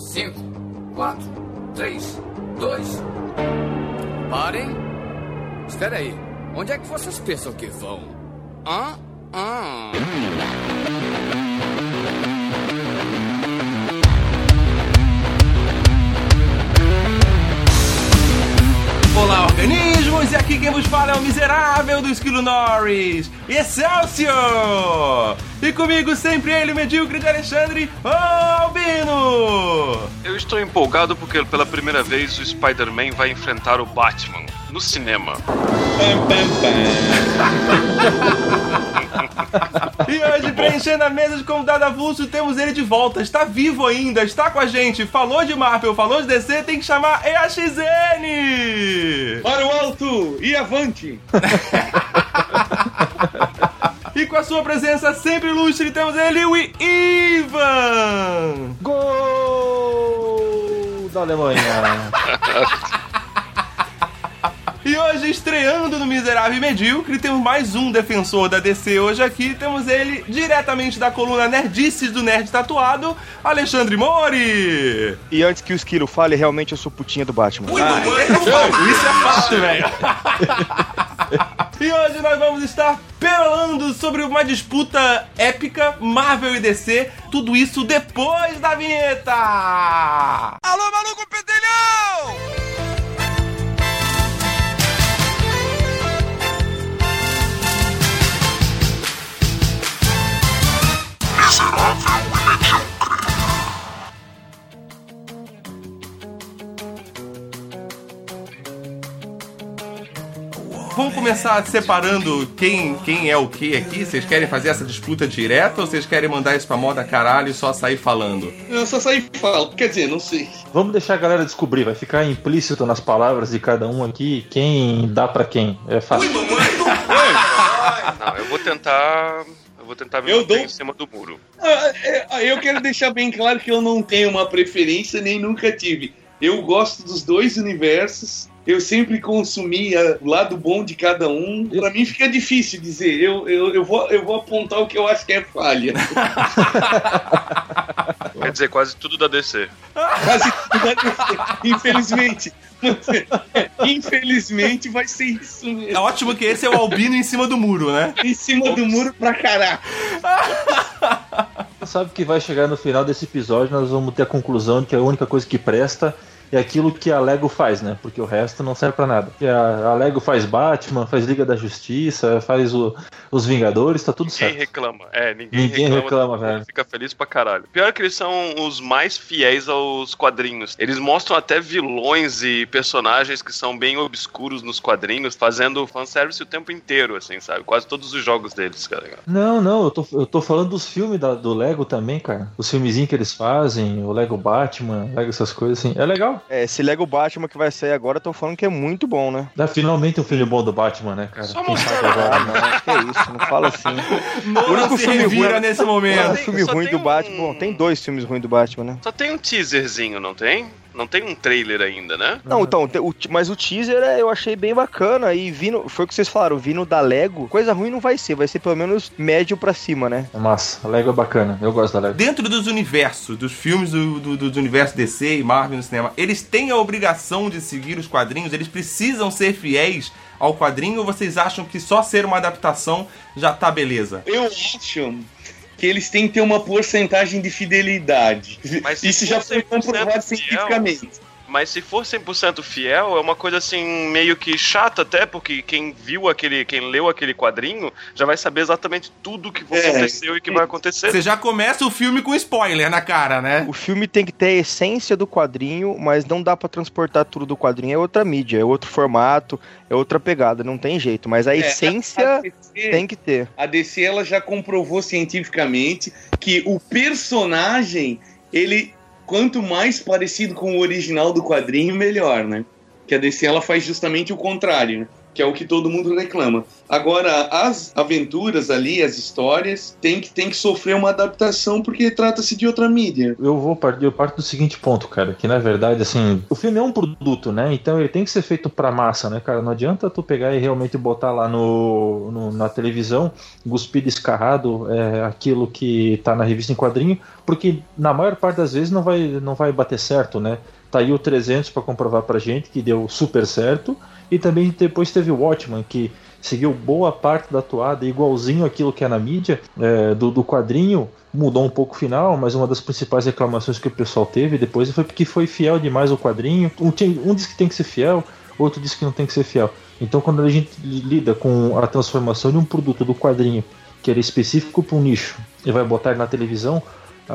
5, 4, 3, 2. Parem. Espera aí. Onde é que vocês pensam que vão? Hã? Hã? Olá, organismos! E aqui quem vos fala é o miserável do Esquilo Norris, Excelsior! E comigo sempre ele, o medíocre de Alexandre Albino! Eu estou empolgado porque pela primeira vez o Spider-Man vai enfrentar o Batman no cinema. E hoje, preenchendo a mesa de convidado avulso, temos ele de volta. Está vivo ainda, está com a gente. Falou de Marvel, falou de DC, tem que chamar EAXN! Para o alto e avante! E com a sua presença sempre ilustre, temos ele, o Ivan! Gol da Alemanha. E hoje, estreando no Miserável e Medíocre, temos mais um defensor da DC hoje aqui. Temos ele, diretamente da coluna Nerdices do Nerd Tatuado, Alexandre Mori! E antes que o Esquilo fale, realmente eu sou putinha do Batman. Isso é fato, velho! E hoje nós vamos estar perolando sobre uma disputa épica Marvel e DC. Tudo isso depois da vinheta! Alô, maluco pedelhão! Vamos começar separando quem, quem é o que aqui? Vocês querem fazer essa disputa direta ou vocês querem mandar isso pra moda caralho e só sair falando? Eu só saí e falo, quer dizer, não sei. Vamos deixar a galera descobrir, vai ficar implícito nas palavras de cada um aqui quem dá pra quem. É fácil. Não, eu vou tentar. Eu vou tentar me Eu dou- em cima do muro. Ah, é, eu quero deixar bem claro que eu não tenho uma preferência, nem nunca tive. Eu gosto dos dois universos. Eu sempre consumi ah, o lado bom de cada um. Pra mim fica difícil dizer. Eu, eu, eu, vou, eu vou apontar o que eu acho que é falha. Quer dizer, quase tudo da DC. Quase tudo vai acontecer. Infelizmente. Infelizmente vai ser isso É mesmo. ótimo que esse é o albino em cima do muro, né? Em cima do muro pra caraca. Sabe que vai chegar no final desse episódio, nós vamos ter a conclusão de que a única coisa que presta é aquilo que a Lego faz, né? Porque o resto não serve pra nada. E a, a Lego faz Batman, faz Liga da Justiça, faz o- os Vingadores, tá tudo Ninguém certo. reclama. É, ninguém, Ninguém reclama. reclama, velho. Fica feliz pra caralho. Pior que eles são os mais fiéis aos quadrinhos. Eles mostram até vilões e personagens que são bem obscuros nos quadrinhos, fazendo fanservice o tempo inteiro, assim, sabe? Quase todos os jogos deles, cara. Não, não, eu tô, eu tô falando dos filmes da- do Lego também, cara. Os filmezinhos que eles fazem, o Lego Batman, Lego essas coisas assim. É legal. É, esse Lego Batman que vai sair agora, estão falando que é muito bom, né? Dá finalmente um filme bom do Batman, né, cara? Só mostrar Ah, não, que isso, não fala assim. Não único filme ruim- nesse O momento. tem- filme só ruim do um- Batman. Bom, tem dois filmes ruins do Batman, né? Só tem um teaserzinho, não tem? Não tem um trailer ainda, né? Não, então, te- o te- mas o teaser é, eu achei bem bacana. E vindo, foi o que vocês falaram, vindo da Lego, coisa ruim não vai ser, vai ser pelo menos médio pra cima, né? É massa. A Lego é bacana. Eu gosto da Lego. Dentro dos universos, dos filmes do, do, do universo DC e Marvel no cinema, eles têm a obrigação de seguir os quadrinhos? Eles precisam ser fiéis ao quadrinho ou vocês acham que só ser uma adaptação já tá beleza? Eu acho que eles têm que ter uma porcentagem de fidelidade. Mas Isso já foi 100% comprovado fiel- cientificamente. Mas se for 100% fiel, é uma coisa assim, meio que chata até, porque quem viu aquele, quem leu aquele quadrinho, já vai saber exatamente tudo que É. aconteceu e que vai acontecer. Você já começa o filme com spoiler na cara, né? O filme tem que ter a essência do quadrinho, mas não dá pra transportar tudo do quadrinho. É outra mídia, é outro formato, é outra pegada, não tem jeito. Mas a É, essência a DC, tem que ter. a DC ela já comprovou cientificamente que o personagem, ele quanto mais parecido com o original do quadrinho, melhor, né? Que a DC ela faz justamente o contrário, né? Que é o que todo mundo reclama. Agora, as aventuras ali, as histórias, tem que, tem que sofrer uma adaptação porque trata-se de outra mídia. Eu vou partir, eu parto do seguinte ponto, cara, que na verdade, assim, o filme é um produto, né? Então ele tem que ser feito pra massa, né, cara? Não adianta tu pegar e realmente botar lá no, no na televisão, cuspir descarrado é, aquilo que tá na revista em quadrinho, porque na maior parte das vezes não vai, não vai bater certo, né? Tá aí o 300 para comprovar pra gente que deu super certo e também depois teve o Watchman, que seguiu boa parte da toada, igualzinho aquilo que é na mídia, é, do, do quadrinho, mudou um pouco o final, mas uma das principais reclamações que o pessoal teve depois foi porque foi fiel demais ao quadrinho. Um, um diz que tem que ser fiel, outro diz que não tem que ser fiel. Então, quando a gente lida com a transformação de um produto do quadrinho que era específico para um nicho e vai botar na televisão,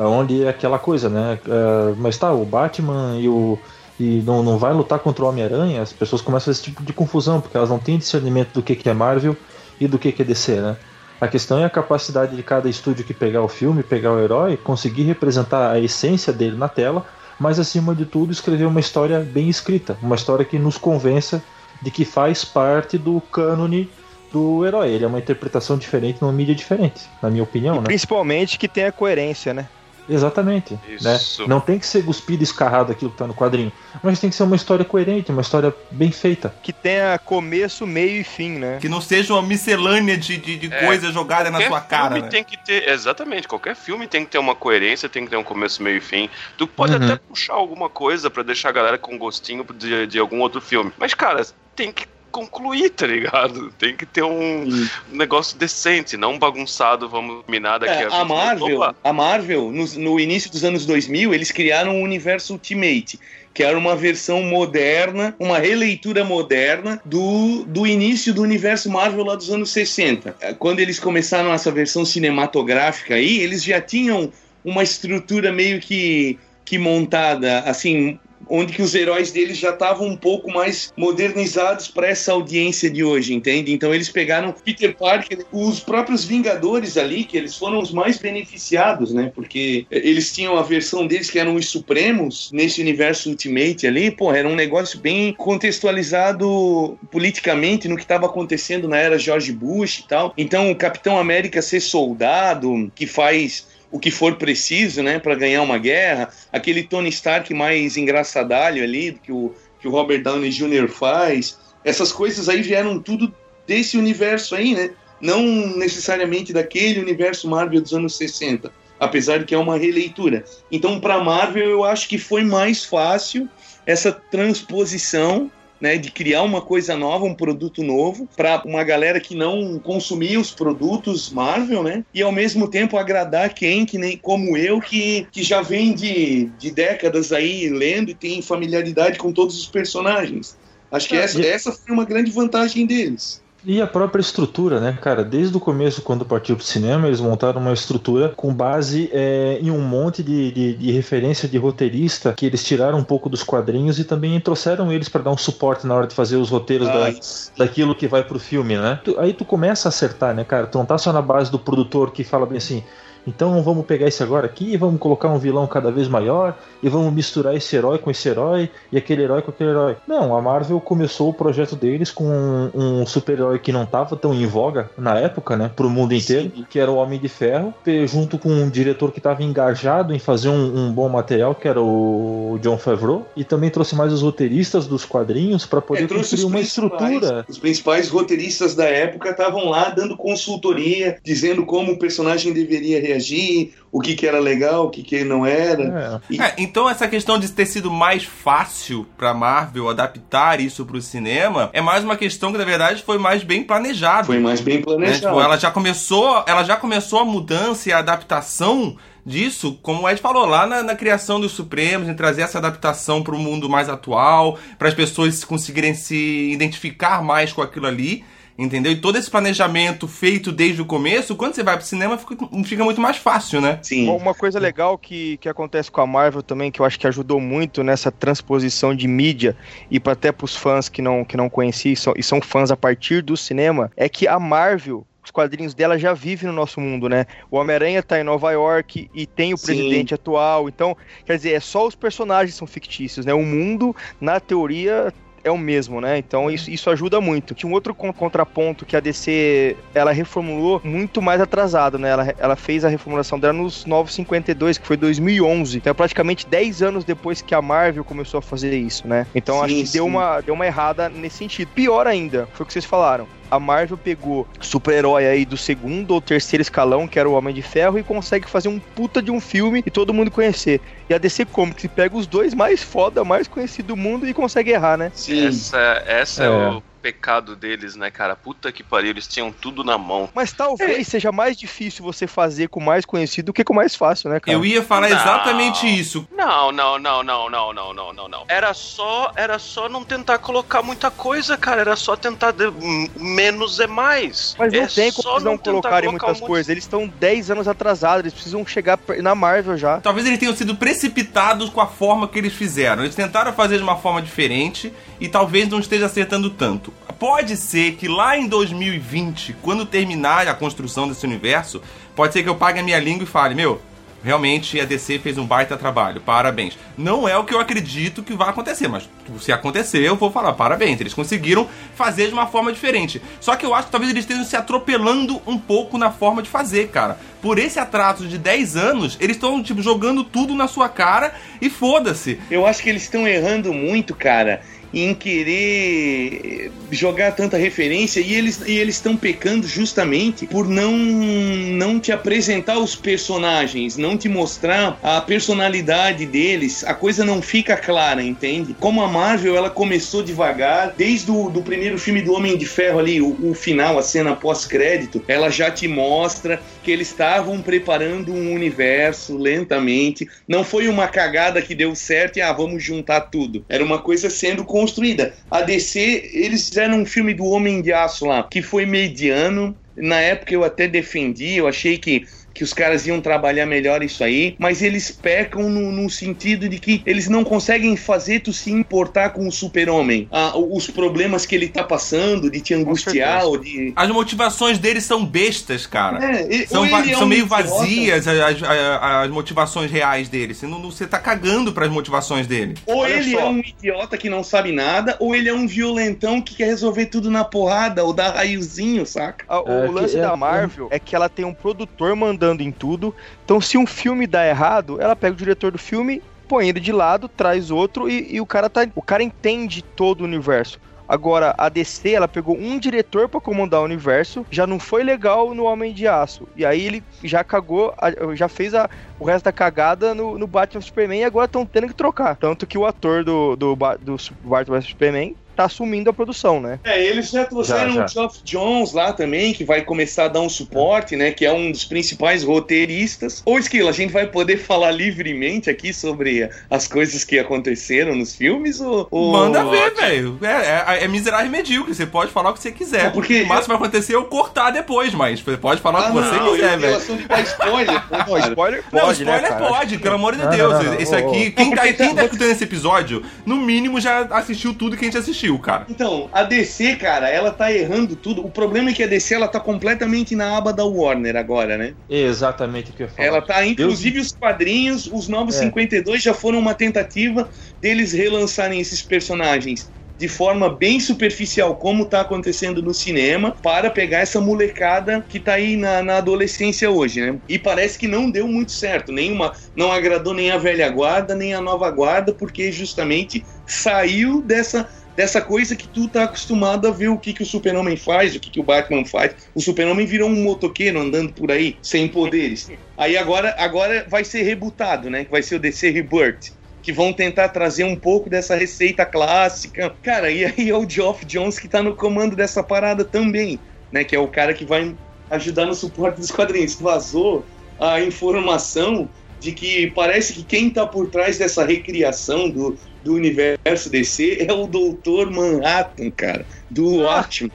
onde é aquela coisa, né? Uh, mas tá, o Batman e o e não, não vai lutar contra o Homem-Aranha, as pessoas começam a fazer esse tipo de confusão, porque elas não têm discernimento do que, que é Marvel e do que, que é DC, né? A questão é a capacidade de cada estúdio que pegar o filme, pegar o herói, conseguir representar a essência dele na tela, mas acima de tudo escrever uma história bem escrita, uma história que nos convença de que faz parte do cânone do herói. Ele é uma interpretação diferente numa mídia diferente, na minha opinião, e né? Principalmente que tenha coerência, né? Exatamente. Né? Não tem que ser cuspido e escarrado aquilo que tá no quadrinho. Mas tem que ser uma história coerente, uma história bem feita. Que tenha começo, meio e fim, né? Que não seja uma miscelânea de, de, de é, coisa jogada na sua cara. Filme né? tem que ter, exatamente, qualquer filme tem que ter uma coerência, tem que ter um começo, meio e fim. Tu pode uhum. até puxar alguma coisa para deixar a galera com gostinho de, de algum outro filme. Mas, cara, tem que concluir, tá ligado? Tem que ter um Sim. negócio decente, não bagunçado, vamos minar daqui é, a, a Marvel, a Marvel, no, no, início dos anos 2000, eles criaram o universo Ultimate, que era uma versão moderna, uma releitura moderna do, do início do universo Marvel lá dos anos 60. É, quando eles começaram essa versão cinematográfica aí, eles já tinham uma estrutura meio que que montada, assim, onde que os heróis deles já estavam um pouco mais modernizados para essa audiência de hoje, entende? Então eles pegaram Peter Parker, os próprios Vingadores ali, que eles foram os mais beneficiados, né? Porque eles tinham a versão deles que eram os Supremos nesse universo Ultimate ali, pô, era um negócio bem contextualizado politicamente no que estava acontecendo na era George Bush e tal. Então o Capitão América ser soldado, que faz o que for preciso, né, para ganhar uma guerra. Aquele Tony Stark mais engraçadalho ali, que o, que o Robert Downey Jr. faz. Essas coisas aí vieram tudo desse universo aí, né? Não necessariamente daquele universo Marvel dos anos 60, apesar de que é uma releitura. Então, para Marvel, eu acho que foi mais fácil essa transposição né, de criar uma coisa nova, um produto novo, para uma galera que não consumia os produtos Marvel, né? E ao mesmo tempo agradar quem, que nem como eu, que, que já vem de, de décadas aí lendo e tem familiaridade com todos os personagens. Acho que ah, essa, essa foi uma grande vantagem deles. E a própria estrutura, né, cara? Desde o começo, quando partiu pro cinema, eles montaram uma estrutura com base é, em um monte de, de, de, referência de roteirista que eles tiraram um pouco dos quadrinhos e também trouxeram eles para dar um suporte na hora de fazer os roteiros da, daquilo que vai pro filme, né? Aí tu começa a acertar, né, cara? Tu não tá só na base do produtor que fala bem assim então vamos pegar esse agora aqui e vamos colocar um vilão cada vez maior e vamos misturar esse herói com esse herói e aquele herói com aquele herói. Não, a Marvel começou o projeto deles com um, um super-herói que não estava tão em voga na época, né, pro mundo inteiro, Sim. que era o Homem de Ferro, junto com um diretor que estava engajado em fazer um, um, bom material, que era o John Favreau, e também trouxe mais os roteiristas dos quadrinhos para poder é, construir uma estrutura. Os principais roteiristas da época estavam lá dando consultoria, dizendo como o personagem deveria reagir reagir, o que, que era legal, o que, que não era. É. E... É, então essa questão de ter sido mais fácil pra Marvel adaptar isso pro cinema é mais uma questão que na verdade foi mais bem planejado. Foi mais bem planejado. Né? Tipo, ela já começou, ela já começou a mudança e a adaptação disso, como o Ed falou, lá na, na criação dos Supremos, em trazer essa adaptação para o mundo mais atual, para as pessoas conseguirem se identificar mais com aquilo ali entendeu? E todo esse planejamento feito desde o começo, quando você vai pro cinema, fica, fica muito mais fácil, né? Sim. Uma coisa legal que, que acontece com a Marvel também, que eu acho que ajudou muito nessa transposição de mídia, e para até pros fãs que não, que não conheciam e são, e são fãs a partir do cinema, é que a Marvel os quadrinhos dela já vivem no nosso mundo, né? O Homem-Aranha tá em Nova York e tem o Sim. presidente atual. Então, quer dizer, é só os personagens são fictícios, né? O mundo, na teoria, é o mesmo, né? Então isso, isso ajuda muito. Tinha um outro con- contraponto que a DC ela reformulou muito mais atrasado, né? Ela, ela fez a reformulação dela nos 952, que foi 2011. Então é praticamente 10 anos depois que a Marvel começou a fazer isso, né? Então Sim, acho que sim. deu uma, deu uma errada nesse sentido. Pior ainda, foi o que vocês falaram. A Marvel pegou super-herói aí do segundo ou terceiro escalão, que era o Homem de Ferro, e consegue fazer um puta de um filme e todo mundo conhecer. E a DC Comics pega os dois mais foda, mais conhecidos do mundo e consegue errar, né? Sim. Essa, essa é. É. o pecado deles, né, cara? Puta que pariu, eles tinham tudo na mão. Mas talvez seja mais difícil você fazer com o mais conhecido do que com o mais fácil, né, cara? Eu ia falar Não. exatamente isso. Não, não, não, não, não, não, não, não, não. Era só, era só não tentar colocar muita coisa, cara. Era só tentar de- m- menos é mais. Mas não é tem como eles não tentar colocarem colocar muitas monte- coisas. Eles estão 10 anos atrasados, eles precisam chegar na Marvel já. Talvez eles tenham sido precipitados com a forma que eles fizeram. Eles tentaram fazer de uma forma diferente e talvez não esteja acertando tanto. Pode ser que lá em 2020, quando terminar a construção desse universo, pode ser que eu pague a minha língua e fale, meu, realmente a DC fez um baita trabalho, parabéns. Não é o que eu acredito que vai acontecer, mas se acontecer, eu vou falar parabéns. Eles conseguiram fazer de uma forma diferente. Só que eu acho que talvez eles estejam se atropelando um pouco na forma de fazer, cara. Por esse atraso de 10 anos, eles estão, tipo, jogando tudo na sua cara e foda-se. Eu acho que eles estão errando muito, cara, em querer jogar tanta referência e eles e eles estão pecando justamente por não não te apresentar os personagens, não te mostrar a personalidade deles. A coisa não fica clara, entende? Como a Marvel, ela começou devagar, desde o do primeiro filme do Homem de Ferro ali, o, o final, a cena pós-crédito, ela já te mostra que eles estavam preparando um universo lentamente. Não foi uma cagada que deu certo e ah, vamos juntar tudo. Era uma coisa sendo construída. A DC, eles fizeram um filme do Homem de Aço lá, que foi mediano. Na época eu até defendi, eu achei que que os caras iam trabalhar melhor isso aí, mas eles pecam no, no sentido de que eles não conseguem fazer tu se importar com o super-homem. Ah, os problemas que ele tá passando, de te angustiar, ou de... As motivações deles são bestas, cara. É, e- São, é são um meio vazias as, as- as motivações reais dele. Você, não, você tá cagando pras motivações dele. Ou Olha ele só. é um idiota que não sabe nada, ou ele é um violentão que quer resolver tudo na porrada, ou dar raiozinho, saca? A- O É, lance é- da Marvel é que ela tem um produtor mandando em tudo. Então, se um filme dá errado, ela pega o diretor do filme, põe ele de lado, traz outro e, e o cara tá. O cara entende todo o universo. Agora, a DC, ela pegou um diretor pra comandar o universo, já não foi legal no Homem de Aço. E aí ele já cagou, já fez a, o resto da cagada no, no Batman Superman e agora estão tendo que trocar. Tanto que o ator do, do, do Batman Superman tá assumindo a produção, né? É, eles já trouxeram Já, o Geoff Jones lá também, que vai começar a dar um suporte, né? Que é um dos principais roteiristas. Ô, Esquila, a gente vai poder falar livremente aqui sobre as coisas que aconteceram nos filmes? Ou, ou- Manda ver, velho. É, é, é miserável e medíocre. Você pode falar o que você quiser. É, porque o máximo que vai acontecer é eu cortar depois, mas você pode falar o Ah, que você não, quiser, em velho. spoiler, né, Não, cara? spoiler Não, pode, né, spoiler cara? pode, pelo amor de Não, Deus. não, não, não. Esse aqui, quem, Não, tá, quem tá- tá escutando esse episódio, no mínimo já assistiu tudo que a gente assistiu, cara. Então, a DC, cara, ela tá errando tudo. O problema é que a DC, ela tá completamente na aba da Warner agora, né? Exatamente o que eu falo. Ela tá, inclusive os quadrinhos, os Novos É. 52 já foram uma tentativa deles relançarem esses personagens de forma bem superficial, como tá acontecendo no cinema, para pegar essa molecada que tá aí na, na adolescência hoje, né? E parece que não deu muito certo, nenhuma, não agradou nem a velha guarda, nem a nova guarda, porque justamente saiu dessa dessa coisa que tu tá acostumado a ver o que, que o super-homem faz, o que, que o Batman faz. O super-homem virou um motoqueiro andando por aí, sem poderes. Aí agora, agora vai ser rebutado, né? Que vai ser o DC Rebirth. Que vão tentar trazer um pouco dessa receita clássica. Cara, e aí é o Geoff Jones que tá no comando dessa parada também, né? Que é o cara que vai ajudar no suporte dos quadrinhos. Vazou a informação de que parece que quem tá por trás dessa recriação do, do universo DC é o Doutor Manhattan, cara, do Watchmen.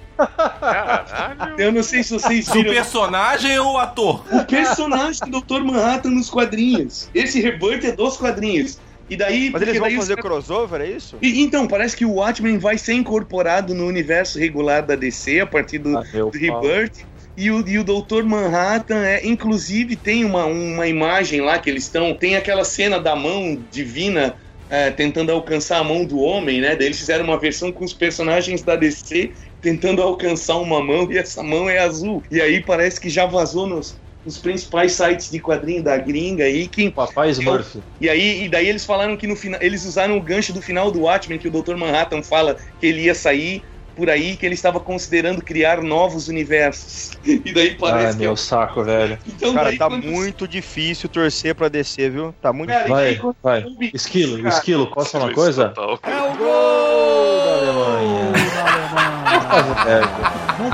Caralho. Eu não sei se vocês O viram personagem ou o ator? o personagem do Dr. Manhattan nos quadrinhos. Esse rebirth é dos quadrinhos. E daí. Mas eles vão daí os fazer caras- crossover, é isso? E- Então, parece que o Watchmen vai ser incorporado no universo regular da DC a partir do, Ah, do. Rebirth. E o, e o Dr. Manhattan é, inclusive, tem uma, uma imagem lá que eles estão. Tem aquela cena da mão divina é, tentando alcançar a mão do homem, né? Daí eles fizeram uma versão com os personagens da DC tentando alcançar uma mão e essa mão é azul. E aí parece que já vazou nos, nos principais sites de quadrinho da gringa aí que Papai Smurf. e aí e daí eles falaram que no final eles usaram o gancho do final do Watchmen que o Dr. Manhattan fala que ele ia sair por aí que ele estava considerando criar novos universos. E daí Ai, parece que meu saco, velho. então Cara, daí tá quando- muito difícil torcer pra descer, viu? Tá muito Cara, Vai, quando- vai. Cara, Esquilo, esquilo, posso falar uma coisa? total. É o Gol da! Alemanha.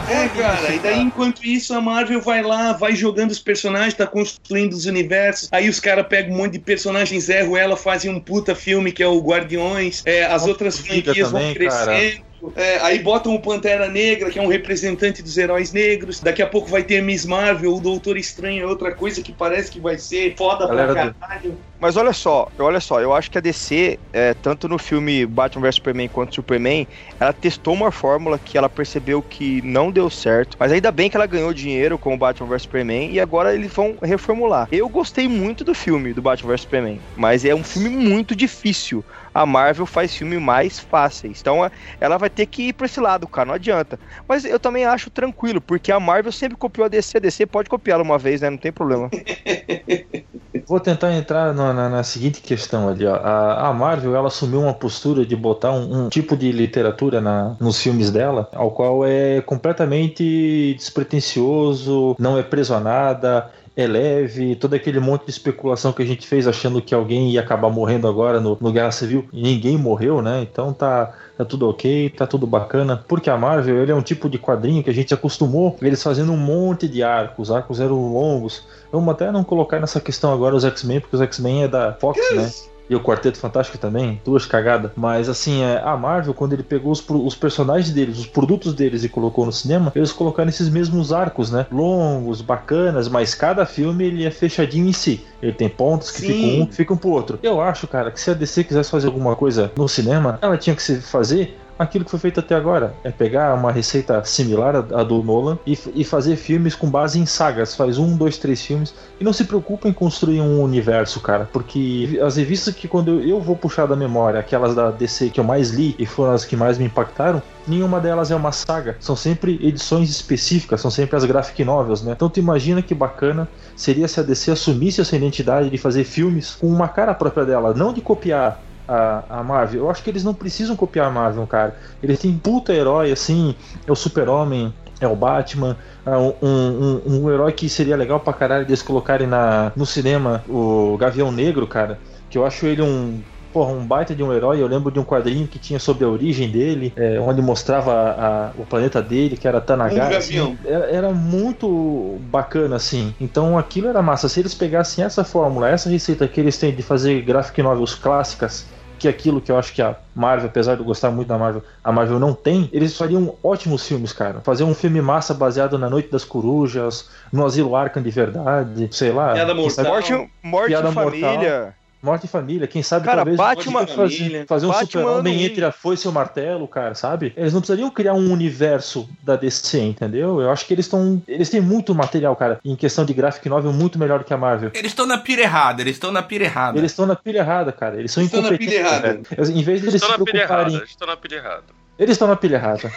É, É, cara, e daí enquanto isso a Marvel vai lá, vai jogando os personagens, tá construindo os universos, aí os caras pegam um monte de personagens, erram ela, fazem um puta filme que é o Guardiões, é, as outras franquias vão também, é, aí botam o Pantera Negra, que é um representante dos heróis negros. Daqui a pouco vai ter Miss Marvel, o Doutor Estranho, é outra coisa que parece que vai ser foda Galera pra do- caralho. Mas olha só, olha só, eu acho que a DC, é, tanto no filme Batman vs Superman quanto Superman, ela testou uma fórmula que ela percebeu que não deu certo. Mas ainda bem que ela ganhou dinheiro com o Batman vs Superman e agora eles vão reformular. Eu gostei muito do filme do Batman vs Superman, mas é um filme muito difícil. A Marvel faz filme mais fáceis. Então é, ela vai ter que ir pra esse lado, cara, não adianta. Mas eu também acho tranquilo, porque a Marvel sempre copiou a DC. A DC pode copiá-la uma vez, né? Não tem problema. Vou tentar entrar na, na- na seguinte questão ali, ó. A, a Marvel, ela assumiu uma postura de botar um, um tipo de literatura na- nos filmes dela, ao qual é completamente despretensioso, não é preso a nada, é leve, todo aquele monte de especulação que a gente fez achando que alguém ia acabar morrendo agora no, no Guerra Civil, e ninguém morreu, né? Então tá, tá tudo ok, tá tudo bacana. Porque a Marvel, ele é um tipo de quadrinho que a gente acostumou eles fazendo um monte de arcos, os arcos eram longos, Vamos até não colocar nessa questão agora os X-Men, porque os X-Men é da Fox, né? E o Quarteto Fantástico também, duas cagadas. Mas assim, é, a Marvel, quando ele pegou os, os personagens deles, os produtos deles e colocou no cinema, eles colocaram esses mesmos arcos, né? Longos, bacanas, mas cada filme ele é fechadinho em si. Ele tem pontos que Sim. ficam um, ficam pro outro. Eu acho, cara, que se a DC quisesse fazer alguma coisa no cinema, ela tinha que se fazer aquilo que foi feito até agora. É pegar uma receita similar à do Nolan e, e fazer filmes com base em sagas. Faz um, dois, três filmes e não se preocupa em construir um universo, cara. Porque as revistas que quando eu, eu vou puxar da memória, aquelas da DC que eu mais li e foram as que mais me impactaram, nenhuma delas é uma saga. São sempre edições específicas, são sempre as graphic novels, né? Então tu imagina que bacana seria se a DC assumisse essa identidade de fazer filmes com uma cara própria dela, não de copiar a, a Marvel. Eu acho que eles não precisam copiar a Marvel, cara. Eles têm puta herói, assim, é o Super-Homem, é o Batman, é um, um, um- herói que seria legal pra caralho eles colocarem na, no cinema, o Gavião Negro, cara, que eu acho ele um. Porra, um baita de um herói. Eu lembro de um quadrinho que tinha sobre a origem dele, é, onde mostrava a- a- o planeta dele, que era Tanagara. Um assim. era, era muito bacana, assim. Então aquilo era massa. Se eles pegassem essa fórmula, essa receita que eles têm de fazer graphic novels clássicas, que é aquilo que eu acho que a Marvel, apesar de eu gostar muito da Marvel, a Marvel não tem, eles fariam ótimos filmes, cara. Fazer um filme massa baseado na Noite das Corujas, no Asilo Arkham de verdade, sei lá. Piada mortal. Morte, morte Piada família. Morte em família, quem sabe Cara, talvez Batman- fazer, fazer um super-homem entre a foice e o martelo, cara, sabe? Eles não precisariam criar um universo da DC, entendeu? Eu acho que eles estão. Eles têm muito material, cara, em questão de graphic novel, muito melhor que a Marvel. Eles estão na pira errada, eles estão na pira errada. Eles estão na pilha errada, cara. Eles são Estão na pilha incompetentes. errada. Em vez de eles se errada, preocuparem. estou na pilha errada. Eles estão na pilha errada.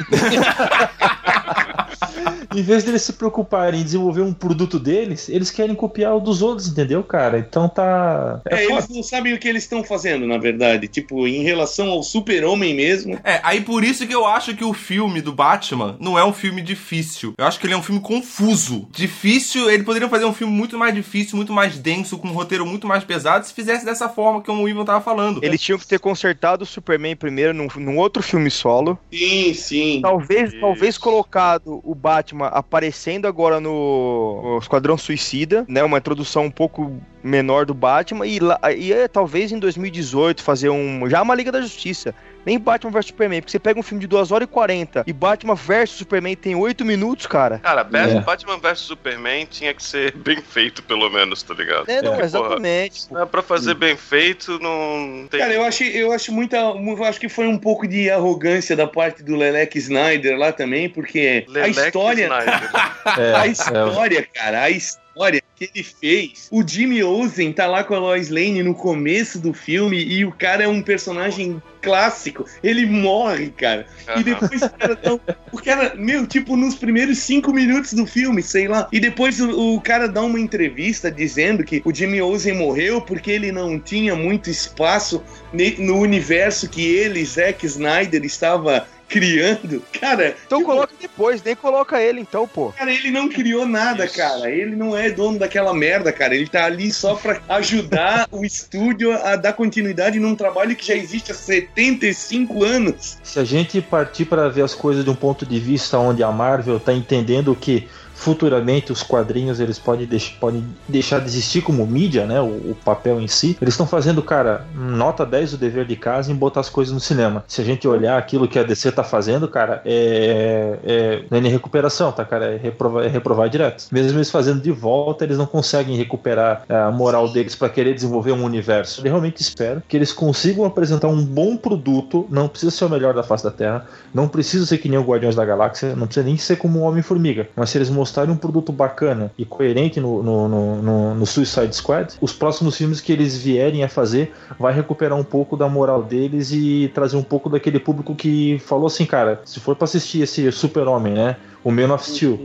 em vez de eles se preocuparem em desenvolver um produto deles, eles querem copiar o dos outros, entendeu, cara? Então tá. É, foda. eles não sabem o que eles estão fazendo, na verdade. Tipo, em relação ao super-homem mesmo. É, aí por isso que eu acho que o filme do Batman não é um filme difícil. Eu acho que ele é um filme confuso. Difícil, ele poderia fazer um filme muito mais difícil, muito mais denso, com um roteiro muito mais pesado, se fizesse dessa forma que o Ivan tava falando. Eles tinham que ter consertado o Superman primeiro num, num outro filme solo. Sim, sim. Talvez, Isso. talvez colocado o Batman aparecendo agora no, Esquadrão Suicida, né? Uma introdução um pouco menor do Batman e, e é, talvez em 2018 fazer um já uma Liga da Justiça. Nem Batman vs Superman, porque você pega um filme de 2 horas e 40 e Batman vs Superman tem 8 minutos, cara. Cara, Bat- É. Batman vs Superman tinha que ser bem feito, pelo menos, tá ligado? É, não, É. exatamente. Não é pra fazer bem feito, não tem. Cara, eu acho, eu acho muita. Eu acho que foi um pouco de arrogância da parte do Leleque Snyder lá também, porque a Leleque história. Snyder. É, A é, história, cara, a história história que ele fez. O Jimmy Olsen tá lá com a Lois Lane no começo do filme e o cara é um personagem clássico. Ele morre, cara. E depois o cara dá um, O cara, meu, tipo, nos primeiros cinco minutos do filme, sei lá. E depois o, o cara dá uma entrevista dizendo que o Jimmy Olsen morreu porque ele não tinha muito espaço no universo que ele, Zack Snyder, estava criando. Cara, Então tipo, coloca depois, nem coloca ele então, pô. Cara, ele não criou nada, Isso. cara. Ele não é dono daquela merda, cara. Ele tá ali só pra ajudar o estúdio a dar continuidade num trabalho que já existe há 75 anos. Se a gente partir para ver as coisas de um ponto de vista onde a Marvel tá entendendo que futuramente os quadrinhos eles podem, deix podem deixar de existir como mídia, né, o, o papel em si, eles estão fazendo, cara, nota 10 do dever de casa em botar as coisas no cinema. Se a gente olhar aquilo que a DC tá fazendo, cara, é, é é nem recuperação, tá, cara, é reprovar, é reprovar direto. Mesmo eles fazendo de volta, eles não conseguem recuperar a moral deles para querer desenvolver um universo. Eu realmente espero que eles consigam apresentar um bom produto, não precisa ser o melhor da face da Terra, não precisa ser que nem o Guardiões da Galáxia, não precisa nem ser como o Homem-Formiga, mas se eles um produto bacana e coerente no, no, no, no, no Suicide Squad, os próximos filmes que eles vierem a fazer vai recuperar um pouco da moral deles e trazer um pouco daquele público que falou assim, cara, se for pra assistir esse Super-Homem, né, o Man of Steel,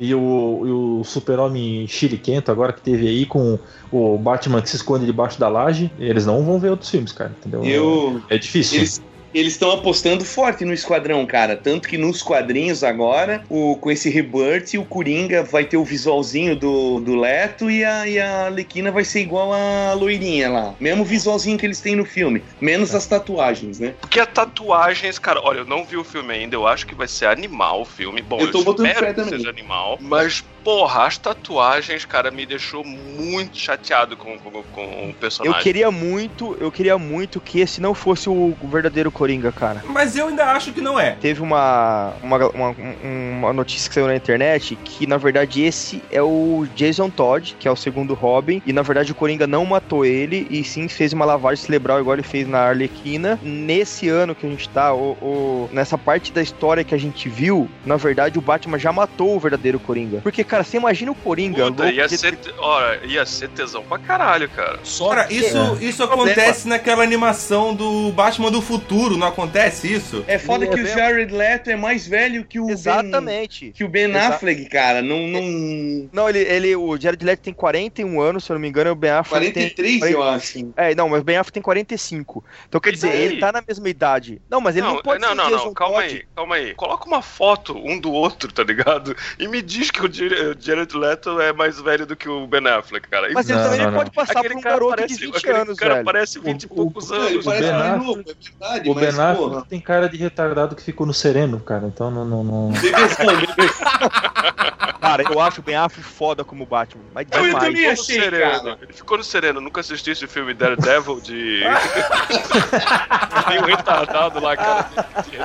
e o, e o Super-Homem chiliquento agora que teve aí com o Batman que se esconde debaixo da laje, eles não vão ver outros filmes, cara, entendeu? Eu, É difícil. eles eles estão apostando forte no Esquadrão, cara. Tanto que nos quadrinhos agora, o, com esse rebirth, o Coringa vai ter o visualzinho do, do Leto e a, e a Arlequina vai ser igual a loirinha lá. Mesmo visualzinho que eles têm no filme. Menos as tatuagens, né? Porque a tatuagens, cara, olha, eu não vi o filme ainda, eu acho que vai ser animal o filme. Bom, Eu tô botando espero fé que também. seja animal. Mas, porra, as tatuagens, cara, me deixou muito chateado com, com, com o personagem. Eu queria muito, eu queria muito que esse não fosse o verdadeiro Coringa, cara. Mas eu ainda acho que não é. Teve uma, uma, uma, um- uma notícia que saiu na internet que, na verdade, esse é o Jason Todd, que é o segundo Robin, e na verdade o Coringa não matou ele, e sim fez uma lavagem cerebral igual ele fez na Arlequina. Nesse ano que a gente tá, o, o- nessa parte da história que a gente viu, na verdade o Batman já matou o verdadeiro Coringa. Porque, cara, você imagina o Coringa. Puta, louco ia ser, ora, ia ser tesão pra caralho, cara. Só Cara, que- isso, isso acontece naquela animação do Batman do futuro, não acontece isso? É foda que é o. Jared Leto é mais velho que o Ben, Exatamente. que o Ben Exa- Affleck, cara. Não, não... Não, ele, ele, o Jared Leto tem 41 anos, se eu não me engano, e o Ben Affleck tem 43, eu acho. É, não, mas o Ben Affleck tem 45. Então quer dizer, ele tá na mesma idade. Não, mas ele não, pode não, ser não, Jason não, calma Todd. aí, calma aí. Coloca uma foto um do outro, tá ligado? E me diz que o Jared Jared Leto é mais velho do que o Ben Affleck, cara. Mas ele Não, também não, pode passar por um garoto parece, de 20 aquele anos, cara velho. parece 20 e O- poucos o- Ele anos. parece Ben mais Affleck- novo, é verdade, O Ben mas, Affleck porra. tem cara de retardado que ficou no sereno, cara. Então não. não, não... Cara, eu acho o Ben Affleck foda como Batman. Mas Eu demais. também Ficou no achei, sereno. cara. Ele ficou no sereno. Nunca assisti esse filme Daredevil de. Tem um retardado lá, cara.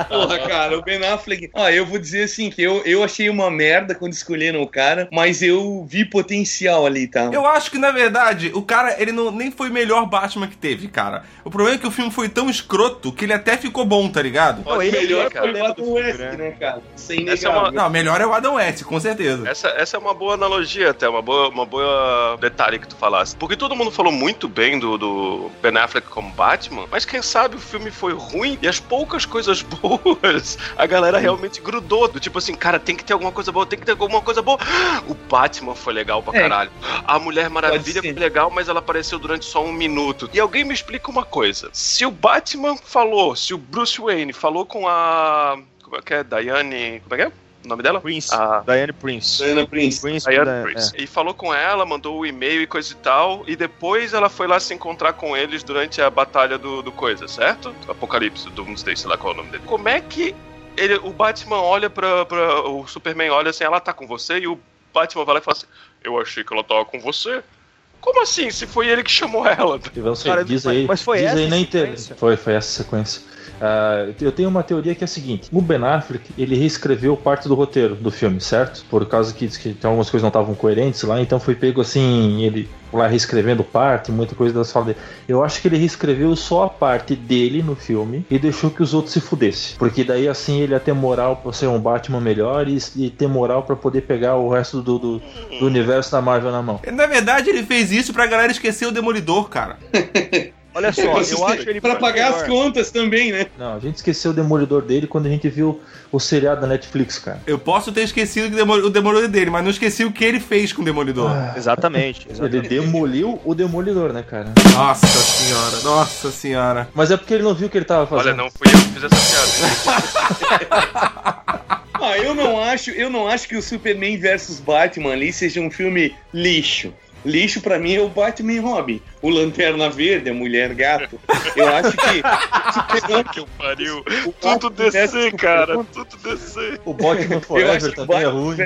Porra, cara, o Ben Affleck. Ó, eu vou dizer assim que eu, eu achei uma merda quando escolheram o cara, mas eu vi potencial ali, tá? Eu acho que, na verdade, o cara, ele não, nem foi o melhor Batman que teve, cara. O problema é que o filme foi tão escroto que ele até ficou bom, tá ligado? Não, ele melhor é o foi o Adam West, né? né, cara? Sem Essa é negar. uma- Não, melhor é o Adam West, com certeza. Essa, essa é uma boa analogia até, uma boa, uma boa detalhe que tu falasse. Porque todo mundo falou muito bem do, do Ben Affleck como Batman, mas quem sabe o filme foi ruim e as poucas coisas boas a galera realmente grudou. Do tipo assim, cara, tem que ter alguma coisa boa, tem que ter alguma coisa boa. O Batman foi legal pra É. caralho. A Mulher Maravilha foi legal, mas ela apareceu durante só um minuto. E alguém me explica uma coisa. Se o Batman falou, se o Bruce Wayne falou com a... Como é que é? Diane... Como é que é? O nome dela? Prince. A Diane Prince. Diana Prince. Prince, Diane da- Prince. E falou com ela, mandou o e-mail e coisa e tal. E depois ela foi lá se encontrar com eles durante a batalha do, do coisa, certo? Apocalipse, do Doomsday, sei lá qual é o nome dele. Como é que ele, o Batman olha pra, pra. O Superman olha assim, ela tá com você? E o Batman vai lá e fala assim: Eu achei que ela tava com você. Como assim? Se foi ele que chamou ela? Cara, diz mas- aí, mas foi diz essa aí na? Foi, foi essa sequência. Ah, eu tenho uma teoria que é a seguinte: o Ben Affleck ele reescreveu parte do roteiro do filme, certo? Por causa que, que algumas coisas não estavam coerentes lá, então foi pego assim, ele lá reescrevendo parte, muita coisa das falas dele. Eu acho que ele reescreveu só a parte dele no filme e deixou que os outros se fudessem. Porque daí assim ele ia ter moral pra ser um Batman melhor e, e ter moral pra poder pegar o resto do, do, do universo da Marvel na mão. Na verdade, ele fez isso pra galera esquecer o Demolidor, cara. Olha só, Pra eu acho ele pra pagar as melhor. contas também, né? Não, a gente esqueceu o Demolidor dele quando a gente viu o seriado da Netflix, cara. Eu posso ter esquecido o Demo- o Demolidor dele, mas não esqueci o que ele fez com o Demolidor. Exatamente, Ele exatamente. demoliu o Demolidor, né, cara? Nossa senhora, nossa senhora. Mas é porque ele não viu o que ele tava fazendo. Olha, não fui eu que fiz essa piada. Ah, eu não acho, eu não acho que o Superman versus Batman ali seja um filme lixo. Lixo pra mim é o Batman e Robin. O Lanterna Verde, a Mulher Gato. Eu acho que que eu pariu. o Tudo descer, cara. Tudo descer. O Batman Eu Forever acho que também é Batman ruim.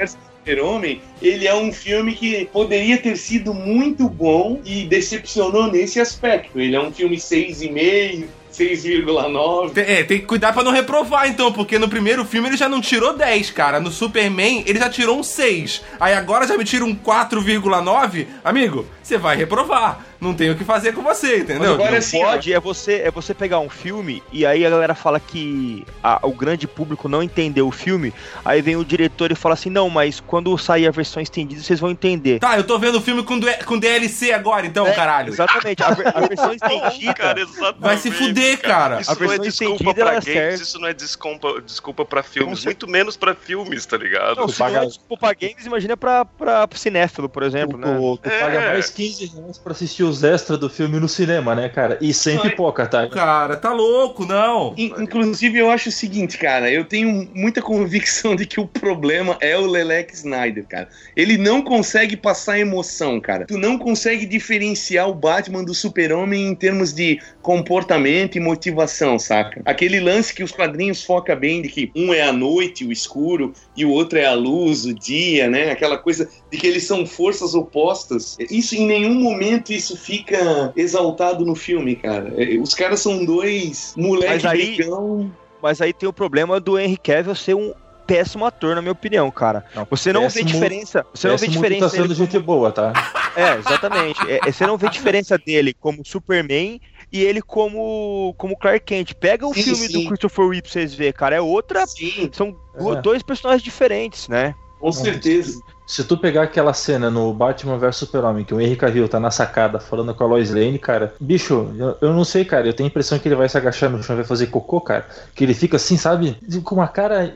Super-Homem, ele é um filme que poderia ter sido muito bom e decepcionou nesse aspecto. Ele é um filme 6,5, 6,9. Tem- É, tem que cuidar pra não reprovar, então, porque no primeiro filme ele já não tirou 10, cara. No Superman ele já tirou um 6. Aí agora já me tira um 4,9. Amigo, você vai reprovar. Não tem o que fazer com você, entendeu? agora Não- assim, ó, Pode é você, é você pegar um filme e aí a galera fala que a- o grande público não entendeu o filme, aí vem o diretor e fala assim, não, mas quando sair a versão estendida vocês vão entender. Tá, eu tô vendo o filme com, com DLC agora, então, É, caralho. Exatamente, a, a versão estendida... Cara, exatamente, Vai se fuder, cara. Isso A não é versão desculpa estendida, pra games, serve. isso não é desculpa, desculpa pra filmes, muito menos pra filmes, tá ligado? Não, se não é desculpa pra games, imagina pra, pra, pro cinéfilo, por exemplo, Tu, né? tu- tu É. paga mais 15 reais pra assistir os extras do filme no cinema, né, cara? E sem pipoca, tá? Cara, tá louco, não. In- Inclusive, eu acho o seguinte, cara, eu tenho muita convicção de que o problema é o Lelex Snyder, cara. Ele não consegue passar emoção, cara. Tu não consegue diferenciar o Batman do Super-Homem em termos de comportamento e motivação, saca? Aquele lance que os quadrinhos foca bem de que um é a noite, o escuro, e o outro é a luz, o dia, né? Aquela coisa de que eles são forças opostas. Isso em nenhum momento isso fica exaltado no filme, cara. É, Os caras são dois moleques Mas aí- brigão. Mas aí tem o problema do Henry Cavill ser um péssimo ator, na minha opinião, cara. Você não péssimo- vê diferença. Você não vê Péssimo diferença tá sendo gente boa, tá? É, exatamente. É, é, você não vê diferença dele como Superman e ele como, como Clark Kent. Pega o Sim, filme sim. do Christopher Reeve pra vocês verem, cara. É outra. Sim, São É. dois personagens diferentes, né? Com certeza. Se tu pegar aquela cena no Batman vs Super-Homem, que o Henry Cavill tá na sacada falando com a Lois Lane, cara, bicho, eu, eu não sei, cara, eu tenho a impressão que ele vai se agachar no chão e vai fazer cocô, cara. Que ele fica assim, sabe? Com uma cara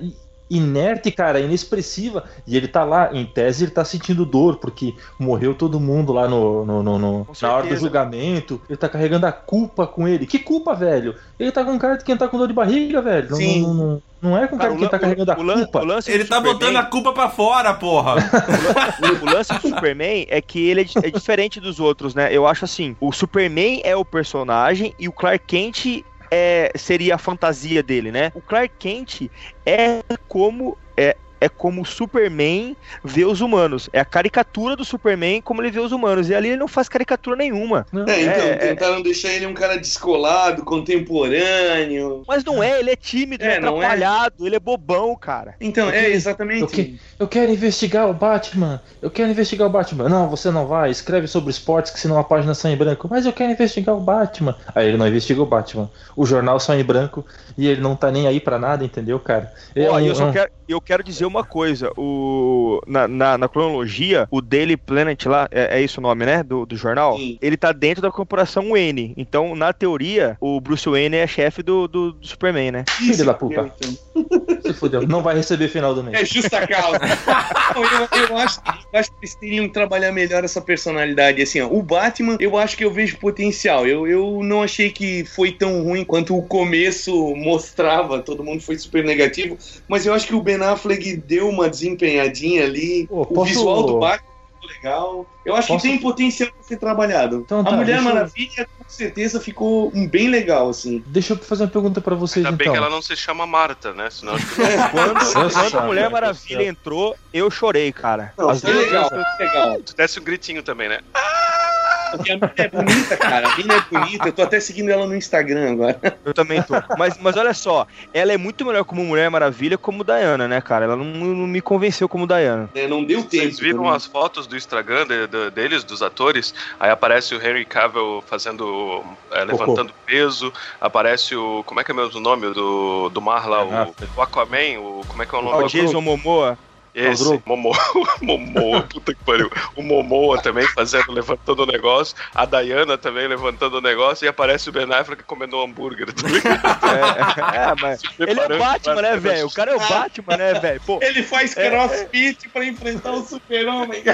inerte, cara, inexpressiva. E ele tá lá, em tese, ele tá sentindo dor, porque morreu todo mundo lá no, no- no- no- na hora do julgamento. Ele tá carregando a culpa com ele. Que culpa, velho? Ele tá com cara de quem tá com dor de barriga, velho. Não- Sim. Não, não, não é com cara de quem tá carregando a culpa. o lance Ele tá Superman- botando a culpa pra fora, porra. o lance do Superman é que ele é, di- é diferente dos outros, né? Eu acho assim, o Superman é o personagem e o Clark Kent é, seria a fantasia dele, né? O Clark Kent é como é, é como o Superman vê os humanos. É a caricatura do Superman como ele vê os humanos. E ali ele não faz caricatura nenhuma. É, então, É, é. tentaram deixar ele um cara descolado, contemporâneo. Mas não é, ele é tímido, É, ele é é? atrapalhado, ele é bobão, cara. Então, é exatamente. Eu, que- eu quero investigar o Batman. Eu quero investigar o Batman. Não, você não vai. Escreve sobre esportes que senão a página sai em branco. Mas eu quero investigar o Batman. Aí ele não investiga o Batman. O jornal sai em branco e ele não tá nem aí pra nada, entendeu, cara? É Ó, um- eu só um- quero, eu quero dizer uma coisa. O, na, na, na cronologia, o Daily Planet lá, é, é isso o nome, né? Do, do jornal? Sim. Ele tá dentro da corporação Wayne. Então, na teoria, o Bruce Wayne é chefe do, do, do Superman, né? Filho da puta. Então. Se fudeu. Não vai receber final do mês. É justa causa. Eu, eu acho, eu acho que eles teriam que trabalhar melhor essa personalidade. Assim, ó, o Batman, eu acho que eu vejo potencial. Eu, eu não achei que foi tão ruim quanto o começo mostrava. Todo mundo foi super negativo. Mas eu acho que o Ben Affleck deu uma desempenhadinha ali. Pô, o posso- visual do Batman legal. Eu acho Posso- que tem potencial pra ser trabalhado. Então tá, a Mulher eu- Maravilha, com certeza, ficou um bem legal, assim. Deixa eu fazer uma pergunta pra vocês Ainda bem então. que ela não se chama Marta, né? Senão acho que Quando, quando a Mulher Maravilha entrou, eu chorei, cara. Não, As foi duas legal, foi legal. tu desse um gritinho também, né? Porque a mina é bonita, cara. A mina é bonita. Eu tô até seguindo ela no Instagram agora. Eu também tô. Mas, mas olha só, ela é muito melhor como Mulher Maravilha como Diana, né, cara? Ela não, não me convenceu como Diana. É, não deu tempo. Vocês viram as fotos do Instagram de- de- deles, dos atores? Aí aparece o Henry Cavill fazendo. é, levantando peso. Aparece o. Como é que é mesmo o nome do, do mar lá? Ben O, o Aquaman? O, como é que é o nome? O Jason Momoa. Esse, Drogo. Momoa, Momoa, puta que pariu. O Momoa também fazendo, levantando o negócio. A Diana também levantando o negócio. E aparece o Ben Affleck comendo um hambúrguer também. É, é, mas ele é o Batman, né, velho? O cara é o Batman, né, velho? Pô, Ele faz crossfit pra enfrentar o super-homem.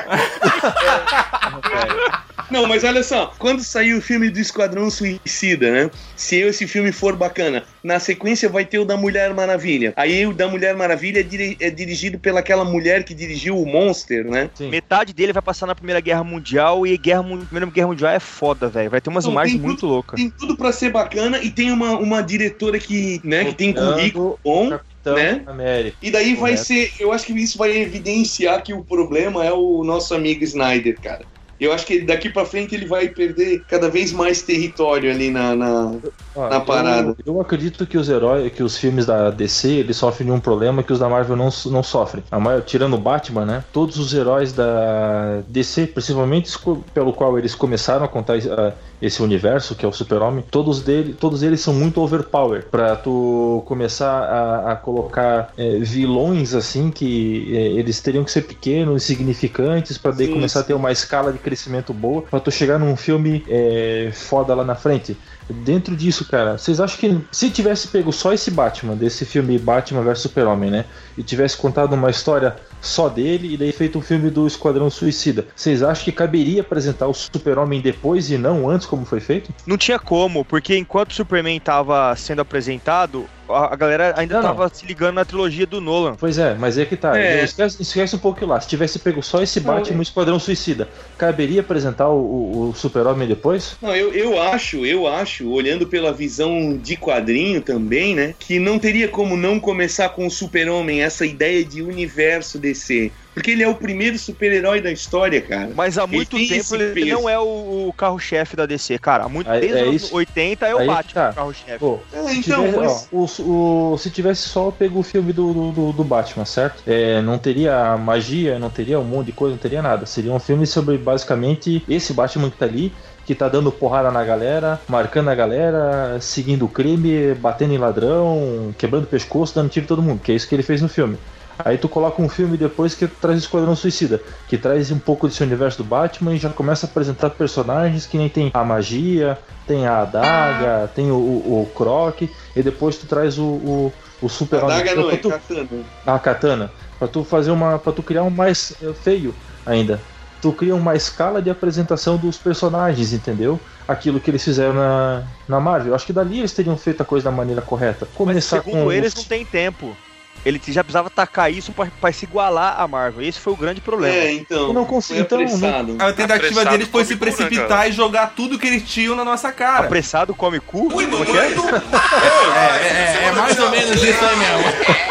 Não, mas olha só, quando sair o filme do Esquadrão Suicida, né? Se esse filme for bacana, na sequência vai ter o da Mulher Maravilha. Aí o da Mulher Maravilha é, diri- é dirigido pelaquela mulher que dirigiu o Monster, né? Sim. metade dele vai passar na Primeira Guerra Mundial e Guerra, Primeira Guerra Mundial é foda, velho. Vai ter umas Não, imagens muito loucas. Tem tudo pra ser bacana e tem uma, uma diretora que, né, que tem currículo bom. Capitão né? América. E daí vai Correto. ser. Eu acho que isso vai evidenciar que o problema é o nosso amigo Snyder, cara. Eu acho que daqui pra frente ele vai perder cada vez mais território ali na. na- Ó, na eu- parada. Eu, acredito que os heróis, que os filmes da DC, eles sofrem de um problema que os da Marvel não, não sofrem. A maior, tirando o Batman, né? Todos os heróis da DC, principalmente pelo qual eles começaram a contar ah, esse universo, que é o Super-Homem, todos, dele, todos eles são muito overpower. Pra tu começar a, a colocar eh, vilões assim, que eh, eles teriam que ser pequenos, insignificantes, pra daí Sim, começar a sim. ter uma escala de crescimento boa, pra tu chegar num filme eh, foda lá na frente. Dentro disso, cara, vocês acham que se tivesse pego só esse Batman, desse filme Batman vs Super-Homem, né? E tivesse contado uma história só dele e daí feito um filme do Esquadrão Suicida, vocês acham que caberia apresentar o Super-Homem depois e não antes, como foi feito? Não tinha como, porque enquanto o Superman tava sendo apresentado, a, galera ainda Não, não. tava se ligando na trilogia do Nolan. Pois é, mas é que tá. É. Esquece, esquece um pouco lá. Se tivesse pego só esse Batman e o Esquadrão Suicida, caberia apresentar o, o- o Super-Homem depois? Não, eu, eu acho, eu acho, olhando pela visão de quadrinho também, né? Que não teria como não começar com o Super-Homem, essa ideia de universo DC. Porque ele é o primeiro super-herói da história, cara. Mas há Ele muito tem tempo ele peso. não é o, o carro-chefe da DC, cara. Há muito, Aí- desde é os anos isso. 80 é o que Batman, tá. o carro-chefe. É, se, então, tivesse, mas- ó, o- o- se tivesse só pego o filme do, do- do, do Batman, certo? É, não teria magia, não teria um monte de coisa, não teria nada. Seria um filme sobre basicamente esse Batman que tá ali, que tá dando porrada na galera, marcando a galera, seguindo o crime, batendo em ladrão, quebrando o pescoço, dando tiro em todo mundo, que é isso que ele fez no filme. Aí tu coloca um filme depois que traz o Esquadrão Suicida, que traz um pouco desse universo do Batman e já começa a apresentar personagens que nem tem a magia, tem a adaga, tem o, o, o Croc, e depois tu traz o, o, o A Super-Homem. daga não, é Pra tu- katana. a katana para tu fazer uma para tu criar um mais eh, feio ainda tu cria uma escala de apresentação dos personagens entendeu aquilo que eles fizeram na, na Marvel eu acho que dali eles teriam feito a coisa da maneira correta Mas começar segundo com eles, os- não tem tempo. Ele já precisava tacar isso pra, pra se igualar a Marvel. Esse foi o grande problema. É, então. Eu não consigo- então. A tentativa deles foi se né, precipitar cara? e jogar tudo que eles tinham na nossa cara. Apressado come cu? Como é que é? É, é, é mais ou menos isso aí mesmo.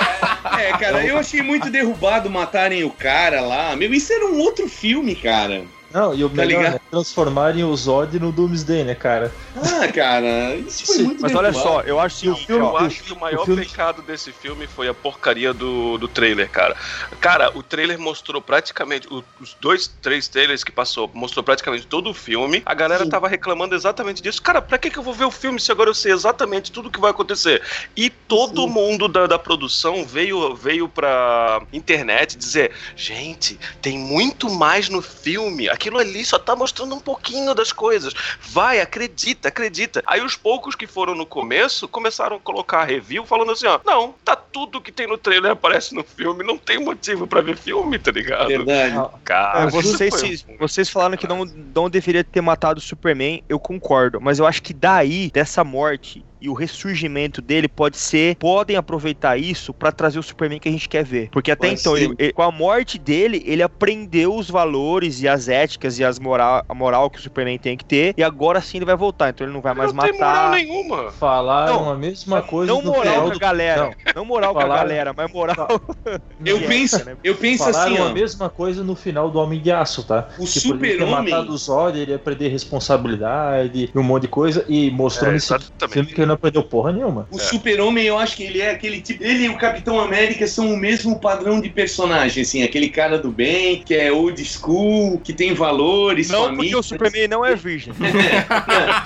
É, cara, eu achei muito derrubado matarem o cara lá. Meu, isso era um outro filme, cara. Não e o Tá melhor é transformarem o Zod no Doomsday né cara Ah, cara, isso foi Sim, muito Mas olha só, eu acho o seguinte, filme- Eu acho que o maior filme- pecado desse filme foi a porcaria do, do trailer, cara. Cara, o trailer mostrou praticamente. o- Os dois, três trailers que passou, mostrou praticamente todo o filme. A galera Sim. tava reclamando exatamente disso. Cara, pra que, que eu vou ver o filme se agora eu sei exatamente tudo que vai acontecer? E todo Sim. mundo da, da produção veio, veio pra internet dizer: gente, tem muito mais no filme. Aquilo ali só tá mostrando um pouquinho das coisas. Vai, acredita, acredita. Aí os poucos que foram no começo começaram a colocar review falando assim: ó, não, tá tudo que tem no trailer aparece no filme, não tem motivo pra ver filme, tá ligado? Verdade. Cara, É, vocês, se- vocês falaram que não, não deveria ter matado o Superman, eu concordo. Mas eu acho que daí, dessa morte, e o ressurgimento dele pode ser, podem aproveitar isso pra trazer o Superman que a gente quer ver. Porque até Pode então, ele- ele- com a morte dele, ele aprendeu os valores e as éticas e as moral, a moral que o Superman tem que ter, e agora sim ele vai voltar, então ele não vai mais não tem moral matar. nenhuma. Falaram Não, a mesma coisa Não moral com a galera, não, moral com a galera, mas moral. Eu Ética, penso, né? eu penso Falaram assim, a ó. mesma coisa no final do Homem de Aço, tá? O Tipo, ele ia ter Super-Homem- matado o Zod, ele ia aprender responsabilidade e um monte de coisa, e mostrou É, nesse filme que ele não aprendeu porra nenhuma. O Super-Homem, eu acho que ele é aquele tipo. Ele e o Capitão América são o mesmo padrão de personagem, assim, aquele cara do bem, que é old school, que tem valores, Não porque família. o Superman não é virgem.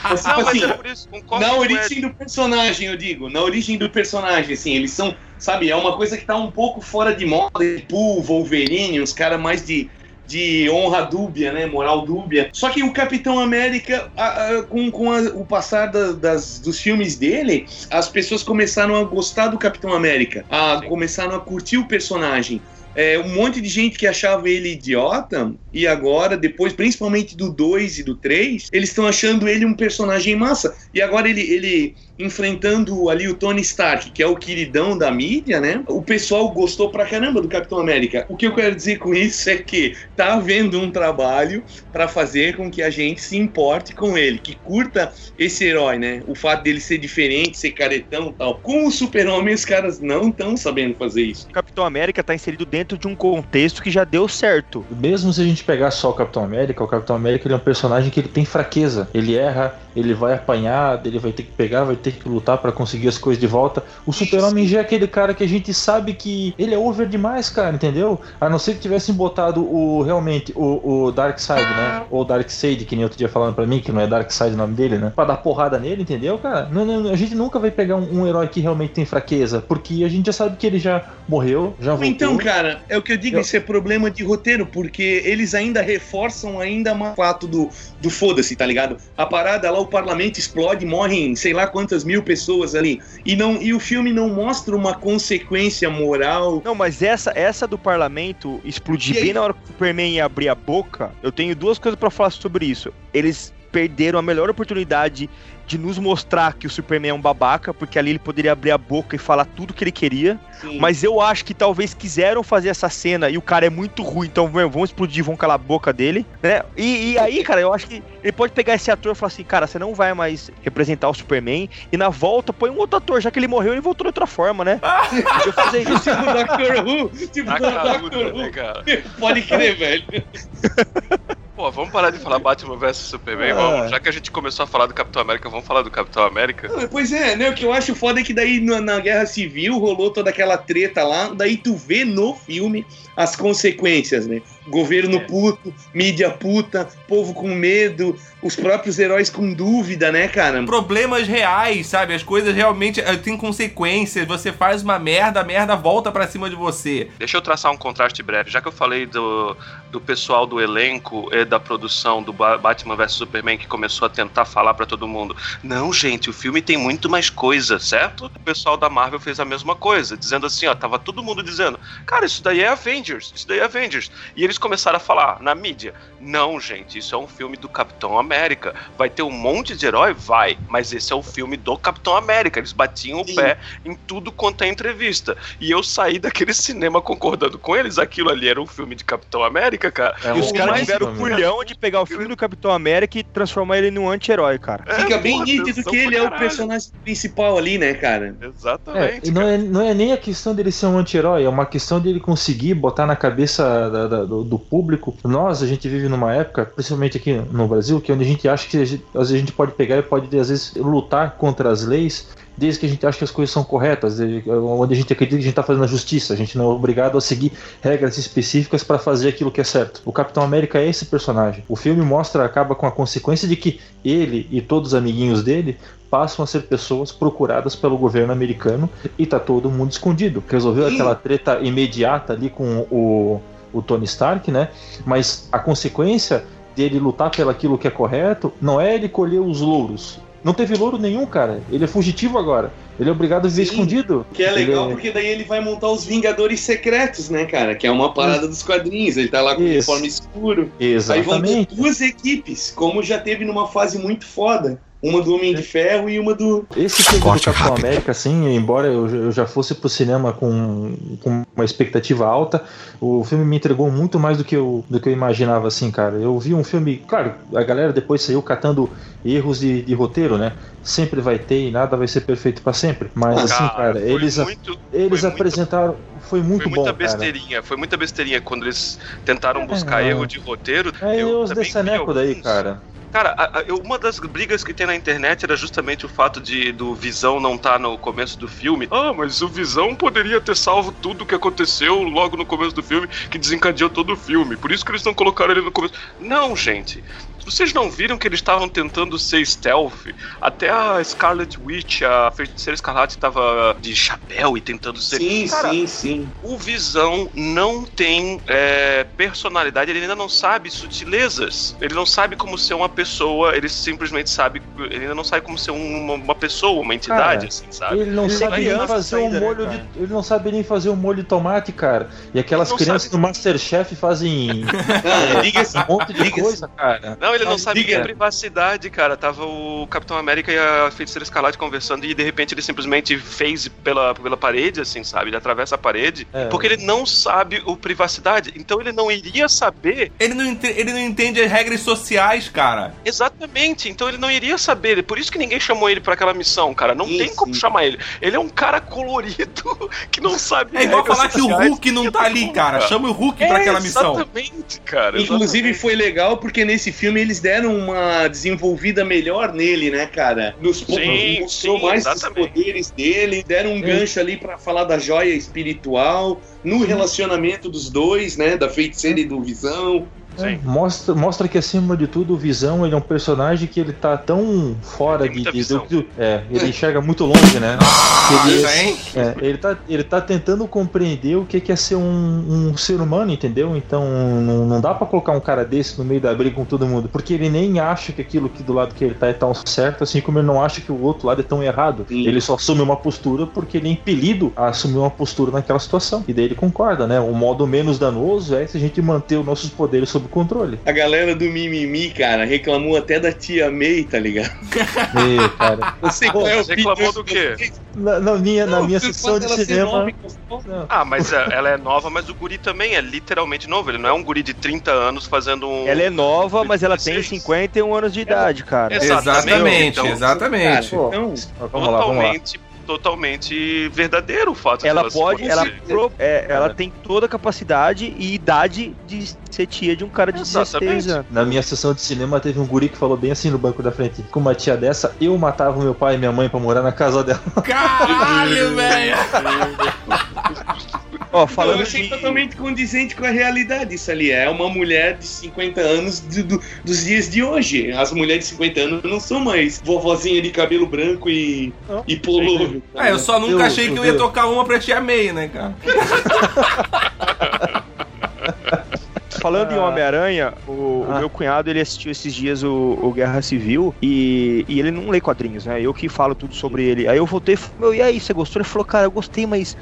Mas, tipo Não, mas assim, é por isso, concordo na origem Ed. do personagem, eu digo. Na origem do personagem, assim, eles são. Sabe, é uma coisa que tá um pouco fora de moda. Deadpool, Wolverine, uns caras mais de. De honra dúbia, né? Moral dúbia. Só que o Capitão América, a- a- com, com a- o passar da- das, dos filmes dele, as pessoas começaram a gostar do Capitão América, a, Sim. começaram a curtir o personagem. É, um monte de gente que achava ele idiota, e agora, depois, principalmente do 2 e do 3, eles estão achando ele um personagem massa. E agora ele, ele enfrentando ali o Tony Stark, que é o queridão da mídia, né? O pessoal gostou pra caramba do Capitão América. O que eu quero dizer com isso é que tá havendo um trabalho pra fazer com que a gente se importe com ele, que curta esse herói, né? O fato dele ser diferente, ser caretão e tal. Com o Super-Homem, os caras não estão sabendo fazer isso. O Capitão América tá inserido dentro de um contexto que já deu certo. Mesmo se a gente pegar só o Capitão América, o Capitão América ele é um personagem que ele tem fraqueza. Ele erra, ele vai apanhar, ele vai ter que pegar, vai ter que lutar pra conseguir as coisas de volta. O Super-Homem já é aquele cara que a gente sabe que ele é over demais, cara, entendeu? A não ser que tivessem botado o realmente o, o Darkseid, né? Ou Darkseid, que nem outro dia falando pra mim, que não é Darkseid o nome dele, né? Pra dar porrada nele, entendeu, cara? Não, não, a gente nunca vai pegar um, um herói que realmente tem fraqueza, porque a gente já sabe que ele já morreu, já voltou. Então, cara, é o que eu digo, Eu- isso é problema de roteiro, porque eles ainda reforçam ainda mais o fato do, do foda-se, tá ligado? A parada lá, o parlamento explode, morrem sei lá quantas mil pessoas ali. E, não, e o filme não mostra uma consequência moral. Não, mas essa, essa do parlamento explodir bem na hora que o Superman ia abrir a boca, eu tenho duas coisas pra falar sobre isso. Eles perderam a melhor oportunidade de nos mostrar que o Superman é um babaca, porque ali ele poderia abrir a boca e falar tudo que ele queria. Assim, Mas eu acho que talvez quiseram fazer essa cena e o cara é muito ruim, então meu, vão explodir, vão calar a boca dele, né? E, e aí, cara, eu acho que ele pode pegar esse ator e falar assim, cara, você não vai mais representar o Superman, e na volta põe um outro ator, já que ele morreu, ele voltou de outra forma, né? Podia fazer isso. Tipo Doctor Who, tipo Doctor né, Who. cara? Pode crer, velho. Pô, vamos parar de falar Batman vs Superman, Ah. Já que a gente começou a falar do Capitão América, vamos falar do Capitão América. Não, Pois é, né? O que eu acho foda é que daí na, na Guerra Civil rolou toda aquela treta lá, daí tu vê no filme as consequências, né? Governo puto, mídia puta, povo com medo, os próprios heróis com dúvida, né, cara? Problemas reais, sabe? As coisas realmente eh, têm consequências. Você faz uma merda, a merda volta pra cima de você. Deixa eu traçar um contraste breve. Já que eu falei do, do pessoal do elenco e da produção do Ba- Batman vs Superman que começou a tentar falar pra todo mundo: não, gente, o filme tem muito mais coisa, certo? O pessoal da Marvel fez a mesma coisa, dizendo assim: ó, tava todo mundo dizendo, cara, isso daí é Avengers, isso daí é Avengers. E eles começaram a falar na mídia: não, gente, isso é um filme do Capitão América. Vai ter um monte de herói? Vai, mas esse é o filme do Capitão América. Eles batiam Sim. o pé em tudo quanto é entrevista. E eu saí daquele cinema concordando com eles, aquilo ali era um filme de Capitão América, cara. É E os caras tiveram o culhão de pegar o filme do Capitão América e transformar ele num anti-herói, cara. Fica bem nítido que ele é o personagem principal ali, né, cara? É, Exatamente. e não cara. é, não é nem a questão dele ser um anti-herói, é uma questão dele conseguir botar na cabeça da- da- do, do público. Nós, a gente vive numa época, principalmente aqui no Brasil, que é onde a gente acha que a gente- às vezes a gente pode pegar e pode, às vezes, lutar contra as leis, desde que a gente acha que as coisas são corretas, de- onde a gente acredita que a gente está fazendo a justiça, a gente não é obrigado a seguir regras específicas para fazer aquilo que é certo. O Capitão América é esse personagem. O filme mostra, acaba com a consequência de que ele e todos os amiguinhos dele passam a ser pessoas procuradas pelo governo americano e tá todo mundo escondido. Resolveu aquela treta imediata ali com o, o Tony Stark, né? Mas a consequência dele lutar pelo aquilo que é correto não é ele colher os louros. Não teve louro nenhum, cara. Ele é fugitivo agora. Ele é obrigado a viver Sim. escondido. Que é legal Ele porque daí ele vai montar os Vingadores Secretos, né, cara? Que é uma parada dos quadrinhos. Ele tá lá com o uniforme escuro. Aí vão ter Exatamente. duas equipes, como já teve numa fase muito foda. Uma do Homem de Ferro e uma do. Esse filme do Corte Capitão rápido. América, assim, embora eu, eu já fosse pro cinema com, com uma expectativa alta, o filme me entregou muito mais do que, eu, do que eu imaginava, assim, cara. Eu vi um filme, claro, a galera depois saiu catando erros de, de roteiro, né? Sempre vai ter e nada vai ser perfeito pra sempre. Mas, assim, cara, foi eles, muito- eles foi muito- apresentaram. Foi muito foi bom, muita cara. besteirinha, foi muita besteirinha quando eles tentaram buscar É. erro de roteiro. É, e eu os também desse aneco vi daí, cara. Cara, a- a- uma das brigas que tem na internet era justamente o fato de do Visão não estar no começo do filme. Ah, mas o Visão poderia ter salvo tudo que aconteceu logo no começo do filme, que desencadeou todo o filme. Por isso que eles não colocaram ele no começo. Não, gente. Vocês não viram que eles estavam tentando ser stealth? Até a Scarlet Witch, a feiticeira escarlate, estava de chapéu e tentando ser. Sim, Cara, sim, sim. o Visão não tem é, personalidade, ele ainda não sabe sutilezas. Ele não sabe como ser uma pessoa, ele simplesmente sabe. Ele ainda não sabe como ser um- uma, uma pessoa, uma entidade, Cara, assim, sabe? Ele não Ele sabe é nem fazer um ainda, molho cara? de. Ele não sabe nem fazer um molho de tomate, cara. E aquelas crianças sabe. no Masterchef fazem diga-se um monte de coisa, cara. Não, ele não Ah, sabe diga. nem a privacidade, cara. Tava o Capitão América e a Feiticeira Escarlate conversando e de repente ele simplesmente fez pela, pela parede, assim, sabe? Ele atravessa a parede. É. Porque ele não sabe o privacidade. Então ele não iria saber Ele não, ente- ele não entende as regras sociais, cara. Exatamente, então ele não iria saber. Por isso que ninguém chamou ele pra aquela missão, cara. Não Sim, tem como chamar ele. Ele é um cara colorido que não sabe. É igual falar que o. Hulk não tá ali, cara. Chama o Hulk É, pra aquela missão. Exatamente, cara. Inclusive foi legal porque nesse filme eles deram uma desenvolvida melhor nele, né, cara? Nos Sim, mostrou sim, mais os poderes dele, deram um gancho ali pra falar da joia espiritual, no relacionamento dos dois, né, da feiticeira e do Visão. É, mostra, mostra que acima de tudo o Visão ele é um personagem que ele tá tão fora de, de- do- é, ele enxerga muito longe, né? Ah, ele, hein? é, ele, tá, ele tá tentando compreender o que é ser um, um ser humano, entendeu? Então não, não dá pra colocar um cara desse no meio da briga com todo mundo, porque ele nem acha que aquilo que do lado que ele tá é tão certo, assim como ele não acha que o outro lado é tão errado. Sim. Ele só assume uma postura porque ele é impelido a assumir uma postura naquela situação. E daí ele concorda, né? O modo menos danoso é se a gente manter os nossos poderes sob controle. A galera do Mimimi, cara, reclamou até da tia May, tá ligado? E, cara, Não sei qual é Você reclamou do quê? na, na minha, na Não, minha vocês sessão de cinema. nova. Ah, mas é- ela é nova, mas o guri também é literalmente novo. Ele não é um guri de 30 anos fazendo um. Ela é nova, mas ela tem 16. 51 anos de idade, cara. Exatamente, Exatamente, então- exatamente. Cara, então, Vamos lá, vamos lá. Totalmente, verdadeiro o fato Ela dela ser pode, ela, é, ela tem toda a capacidade e idade de ser tia de um cara de 16 Exatamente. anos. Na minha sessão de cinema teve um guri que falou bem assim no banco da frente: com uma tia dessa, eu matava meu pai e minha mãe pra morar na casa dela. Caralho, velho! Ó, eu falando achei de... totalmente condizente com a realidade isso ali. É uma mulher de 50 anos de- do- dos dias de hoje. As mulheres de 50 anos não são mais vovozinha de cabelo branco e, e polo. Ah, eu só nunca Eu- achei que eu ia eu- tocar uma pra tia May, né, cara? Falando em Ah. Homem-Aranha, o, o Ah. meu cunhado ele assistiu esses dias o, o Guerra Civil e, e ele não lê quadrinhos, né? Eu que falo tudo sobre ele. Aí eu voltei e falei, meu, e aí, você gostou? Ele falou, cara, eu gostei, mas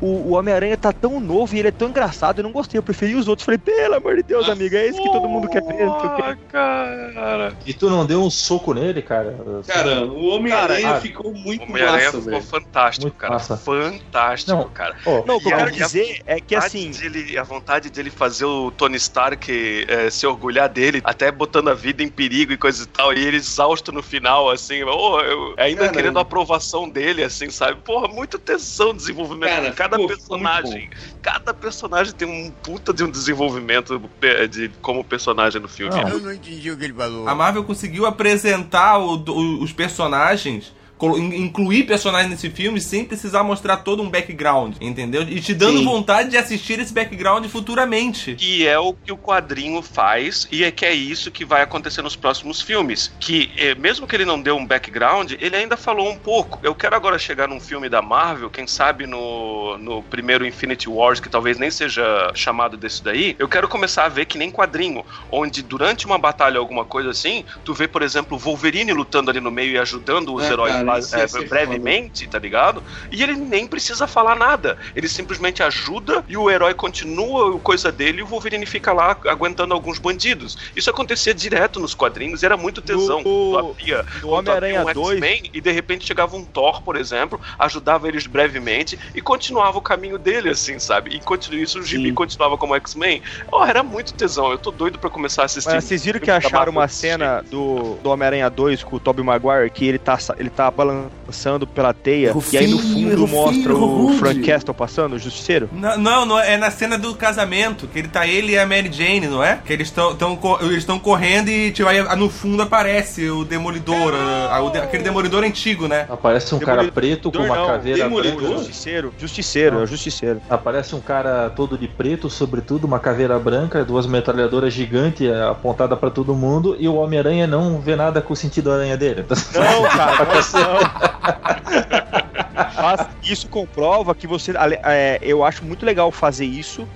o, o Homem-Aranha tá tão novo e ele é tão engraçado, eu não gostei, eu preferi os outros. Falei, pelo amor de Deus, amiga, é isso que todo mundo quer ver. o. Ah, cara. E tu não deu um soco nele, cara? Cara, o Homem-Aranha Cara, ficou muito Homem-Aranha massa, ficou velho. fantástico, Muito cara. massa. Fantástico, Não. cara. Ó, Não, o que eu quero dizer é que assim. dele- a vontade dele fazer o Tony Stark eh, se orgulhar dele, até botando a vida em perigo e coisa e tal, e ele exausto no final, assim, oh, eu- ainda Cara, querendo a aprovação dele, assim, sabe? Porra, muito tesão de desenvolvimento. Cara, cada ficou personagem. Cada personagem tem um puta de um desenvolvimento pe- de, como personagem no filme. Não. Eu não entendi o que ele falou. A Marvel conseguiu apresentar o- o- os personagens, incluir personagens nesse filme sem precisar mostrar todo um background, entendeu? E te dando Sim. vontade de assistir esse background futuramente. E é o que o quadrinho faz, e é que é isso que vai acontecer nos próximos filmes. Que, eh, mesmo que ele não deu um background, ele ainda falou um pouco. Eu quero agora chegar num filme da Marvel, quem sabe no, no primeiro Infinity Wars, que talvez nem seja chamado desse daí, eu quero começar a ver que nem quadrinho, onde durante uma batalha, alguma coisa assim, tu vê, por exemplo, o Wolverine lutando ali no meio e ajudando os É, heróis cara, é, isso ia ser brevemente, tá ligado? E ele nem precisa falar nada. Ele simplesmente ajuda e o herói continua a coisa dele e o Wolverine fica lá aguentando alguns bandidos. Isso acontecia direto nos quadrinhos, era muito tesão. No- no tu Homem-Aranha um 2. X-Men e de repente chegava um Thor, por exemplo, ajudava eles brevemente e continuava o caminho dele, assim, sabe? E continua isso, o Gibi Sim. continuava como X-Men. Oh, era muito tesão. Eu tô doido pra começar a assistir. Mas vocês viram que acharam uma cena do, do Homem-Aranha 2 com o Tobey Maguire que ele tá, ele tá balançando pela teia e aí no fundo Rufinho, mostra o Rude. Frank Castle passando, o Justiceiro? Não, não, não, é na cena do casamento, que ele tá ele e a Mary Jane, não é? Que eles estão eles estão correndo e tipo, aí, no fundo aparece o Demolidor, a- a- o de- aquele Demolidor antigo, né? Aparece um cara Demolidor preto com uma não, caveira Demolidor? branca. Justiceiro, Justiceiro, é o Justiceiro. Aparece um cara todo de preto, sobretudo uma caveira branca, duas metralhadoras gigantes eh, apontada pra todo mundo e o Homem-Aranha não vê nada com o sentido aranha dele. Não, cara, não. Mas isso comprova que você. é, eu acho muito legal fazer isso,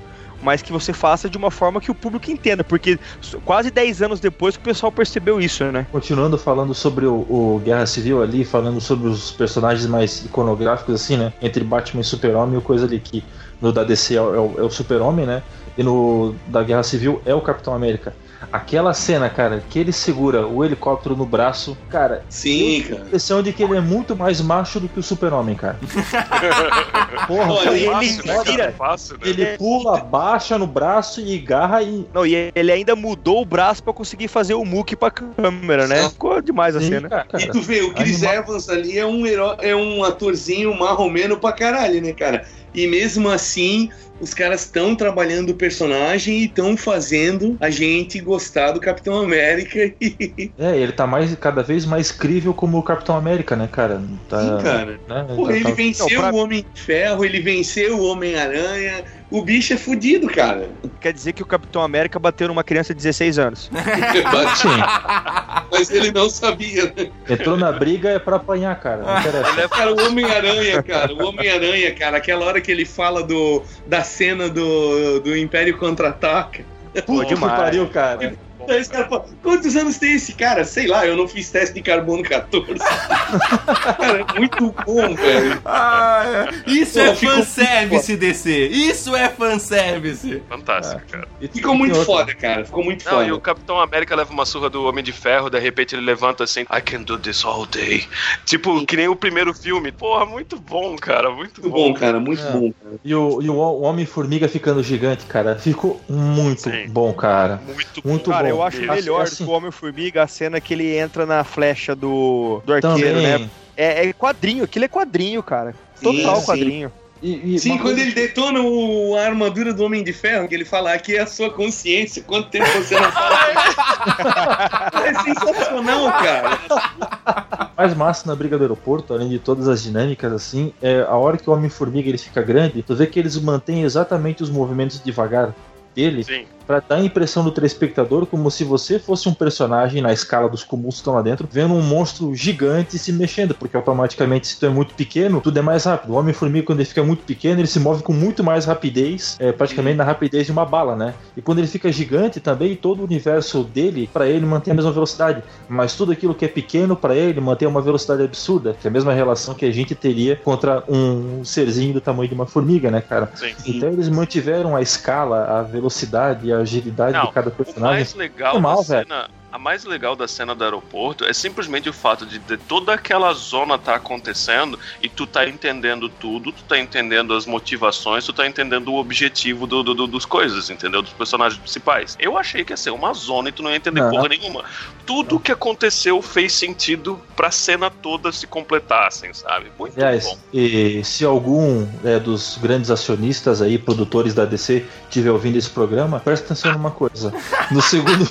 mas que você faça de uma forma que o público entenda, porque quase 10 anos depois que o pessoal percebeu isso, né? Continuando falando sobre o, o Guerra Civil ali, falando sobre os personagens mais iconográficos, assim, né? Entre Batman e Super-Homem, coisa ali que no da DC é o, é o Super-Homem, né? E no da Guerra Civil é o Capitão América. Aquela cena, cara, que ele segura o helicóptero no braço, cara, Sim, eu tenho a cara. impressão de que ele é muito mais macho do que o Super-Homem, cara. Porra, Olha, cara, ele Fácil, cara? vira- Fácil, né? ele pula, baixa no braço e garra e. Não, e ele ainda mudou o braço pra conseguir fazer o muque pra câmera, né? Sim. Ficou demais a Sim, cena. cara, E tu vê, o Chris Animal. Evans ali é um herói, é um atorzinho marromeno pra caralho, né, cara? E mesmo assim, os caras estão trabalhando o personagem e estão fazendo a gente gostar do Capitão América. E, É, ele tá mais, cada vez mais crível como o Capitão América, né, cara? Tá, Sim, cara. né, Porra, ele tá- venceu Não, pra- o Homem de Ferro, ele venceu o Homem-Aranha. O bicho é fudido, cara. Quer dizer que o Capitão América bateu numa criança de 16 anos. Sim, Mas ele não sabia, né? entrou na briga é pra apanhar, cara. Não interessa. Ele é Cara, o Homem-Aranha, cara, o Homem-Aranha, cara, aquela hora que ele fala do, da cena do, do Império Contra-Ataca. Pô, que demais. pariu, cara. Aí os caras falam, quantos anos tem esse cara? Sei lá, eu não fiz teste de carbono 14. cara, é muito bom, velho. Ah, é. Isso Pô, é fanservice, DC. Isso é fanservice. fantástico, cara. E Ficou muito outra. foda, cara. Ficou muito Não, foda. e o Capitão América leva uma surra do Homem de Ferro, de repente ele levanta assim, I can do this all day. Tipo, que nem o primeiro filme. Porra, muito bom, cara, muito, Muito bom. bom, cara, muito É. bom. Cara. E o, e o Homem-Formiga ficando gigante, cara. Ficou muito Sim. bom, cara. Muito, Muito Cara, bom. Eu acho Assim, melhor assim- do Homem-Formiga a cena que ele entra na flecha do, do arqueiro, Também. né? É, é quadrinho, aquilo é quadrinho, cara. Total sim. quadrinho. E, e Sim, quando coisa- ele detona o, a armadura do Homem de Ferro, que ele fala aqui é a sua consciência, quanto tempo você não fala? é sensacional, cara. mais massa na briga do aeroporto, além de todas as dinâmicas, assim, é a hora que o Homem-Formiga ele fica grande, tu vê que eles mantêm exatamente os movimentos devagar dele Sim. Pra dar a impressão do telespectador como se você fosse um personagem na escala dos comuns que estão lá dentro, vendo um monstro gigante se mexendo, porque automaticamente se tu é muito pequeno, tudo é mais rápido. O Homem-Formiga, quando ele fica muito pequeno, ele se move com muito mais rapidez, é, praticamente na rapidez de uma bala, né? E quando ele fica gigante também, todo o universo dele, pra ele, mantém a mesma velocidade. Mas tudo aquilo que é pequeno pra ele mantém uma velocidade absurda, que é a mesma relação que a gente teria contra um serzinho do tamanho de uma formiga, né, cara? Sim. Então eles mantiveram a escala, a velocidade a agilidade Não, de cada O personagem. mais legal Normal, da cena. A mais legal da cena do aeroporto é simplesmente o fato de, de toda aquela zona tá acontecendo e tu tá entendendo tudo, tu tá entendendo as motivações, tu tá entendendo o objetivo do, do- do- dos coisas, entendeu? Dos personagens principais. Eu achei que ia ser uma zona e tu não ia entender Não. porra nenhuma. Tudo que aconteceu fez sentido pra cena toda se completassem, sabe? Muito Aliás, bom. e se algum é, dos grandes acionistas aí, produtores da DC, estiver ouvindo esse programa, presta atenção numa coisa. No segundo,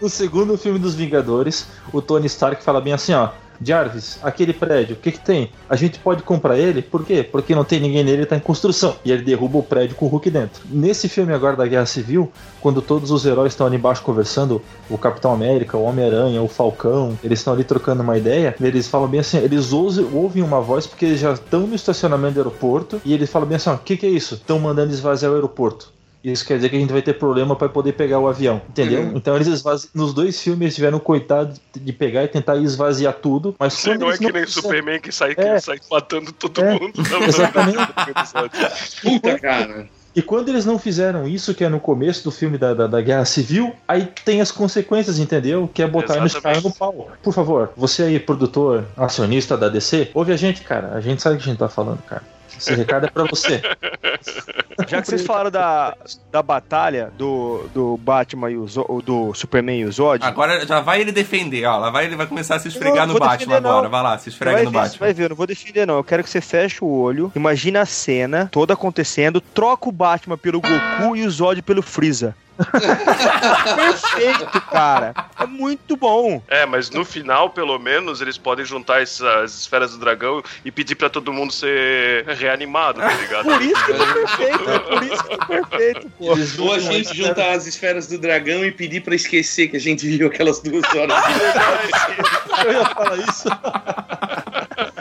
no segundo filme dos Vingadores, o Tony Stark fala bem assim, ó. Jarvis, aquele prédio, o que que tem? A gente pode comprar ele? Por quê? Porque não tem ninguém nele, ele tá em construção. E ele derruba o prédio com o Hulk dentro. Nesse filme agora da Guerra Civil, quando todos os heróis estão ali embaixo conversando, o Capitão América, o Homem-Aranha, o Falcão, eles estão ali trocando uma ideia, eles falam bem assim, eles ouvem uma voz porque eles já estão no estacionamento do aeroporto e eles falam bem assim, o que que é isso? Estão mandando esvaziar o aeroporto. Isso quer dizer que a gente vai ter problema para poder pegar o avião, entendeu? Uhum. Então eles esvazi... nos dois filmes eles tiveram coitado de pegar e tentar esvaziar tudo, mas Sim, quando não é eles que nem fizeram- Superman que sai, É. que sai matando todo É, mundo. Não, exatamente. Puta, cara. E quando eles não fizeram isso, que é no começo do filme da, da, da Guerra Civil, aí tem as consequências, entendeu? Que é botar eles Exatamente. cair no pau. Por favor, você aí, produtor, acionista da DC, ouve a gente, cara. A gente sabe o que a gente tá falando, cara. Esse recado é pra você. Já que vocês falaram da, da batalha do, do Batman e o Zo- do Superman e o Zod, Agora já vai ele defender, ó. Lá vai ele vai começar a se esfregar Não, no Batman defender, agora. Vai lá, se esfrega vai no ver, você Batman. vai ver, eu não vou defender não. Eu quero que você feche o olho, imagina a cena toda acontecendo, troca o Batman pelo Goku e o Zod pelo Freeza. Perfeito, cara. É muito bom. É, mas no final, pelo menos, eles podem juntar essas esferas do dragão e pedir pra todo mundo ser reanimado, tá ligado? Por isso que tá perfeito, é por isso que tá perfeito, pô. Ou a gente juntar as esferas do dragão e pedir pra esquecer que a gente viu aquelas duas horas. Eu ia falar isso.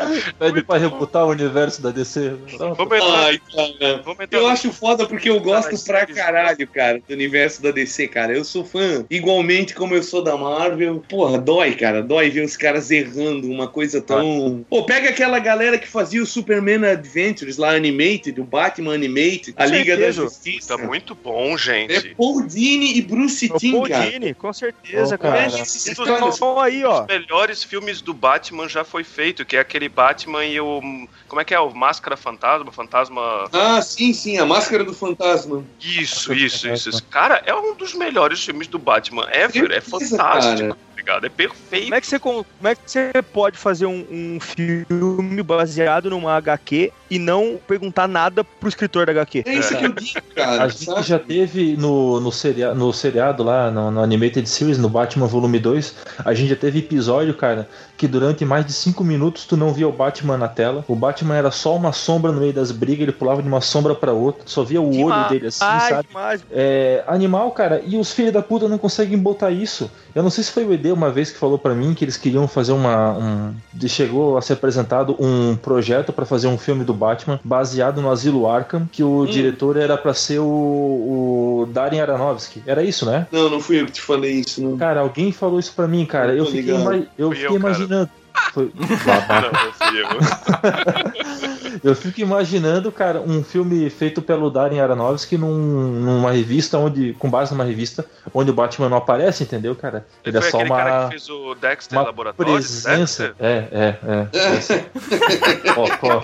Pede pra rebutar o universo da DC. Vamos entrar, Ai, cara. vamos entrar Eu acho foda porque eu gosto pra caralho, cara, do universo da DC, cara. Eu sou fã, igualmente como eu sou da Marvel. Porra, dói, cara. Dói ver os caras errando uma coisa tão. Pô, pega aquela galera que fazia o Superman Adventures lá, Animated, o Batman Animated, a Liga da Justiça. Tá muito bom, É gente. Paul Dini e Bruce O Timm, Paul cara. Dini, com certeza, Ô, cara. cara. Esses Então, caras. Então aí, ó. Os melhores filmes do Batman já foi feito, que é aquele Batman e o. Como é que é? O Máscara Fantasma? Fantasma. Ah, sim, sim, a Máscara do Fantasma. Isso, isso, isso, isso. Cara, é um dos melhores filmes do Batman ever. É Certeza, fantástico, cara. Ligado? É perfeito. Como é que você, como é que você pode fazer um, um filme baseado numa HQ e não perguntar nada pro escritor da HQ? É isso que eu digo, cara. A gente sabe? já teve no, no, seria, no seriado lá, no, no Animated Series, no Batman Volume 2, a gente já teve episódio, cara, que durante mais de 5 minutos tu não via o Batman na tela. O Batman era só uma sombra no meio das brigas, ele pulava de uma sombra pra outra, só via o olho Demais, dele assim, Ai, sabe? demais. É, animal, cara, e os filhos da puta não conseguem botar isso. Eu não sei se foi o ED uma vez que falou pra mim que eles queriam fazer uma. Um, de- chegou a ser apresentado um projeto pra fazer um filme do Batman baseado no Asilo Arkham, que o diretor era pra ser o, o Darren Aronofsky. Era isso, né? Não, não fui eu que te falei isso, não. Cara, alguém falou isso pra mim, cara. Eu fiquei, eu Fui fiquei eu, cara. Foi- Não, eu fico imaginando, cara, um filme feito pelo Darren Aronofsky num, numa revista onde, com base numa revista onde o Batman não aparece, entendeu, cara? Ele Ele é só aquele cara uma, que fez o Dexter uma Laboratório. presença. Dexter? É, é, é. Ó, ó.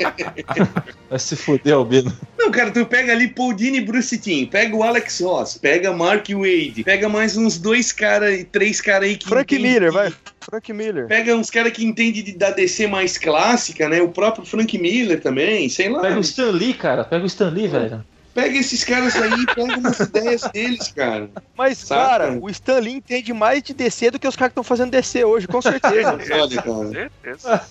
Vai se fuder, Albino. Não, cara, tu pega ali Paul Dini e Bruce Timm, pega o Alex Ross, pega Mark Wade, pega mais uns dois caras, três caras aí que. Frank entende Miller, vai. Frank Miller. Pega uns caras que entendem de- da DC mais clássica, né? O próprio Frank Miller também, sei lá. Pega o Stan Lee, cara. Pega o Stan Lee, velho. Pega esses caras aí, pega umas ideias deles, cara. Mas, Saca? cara, o Stan Lee entende mais de DC do que os caras que estão fazendo DC hoje, com certeza. Olha, cara, Certeza.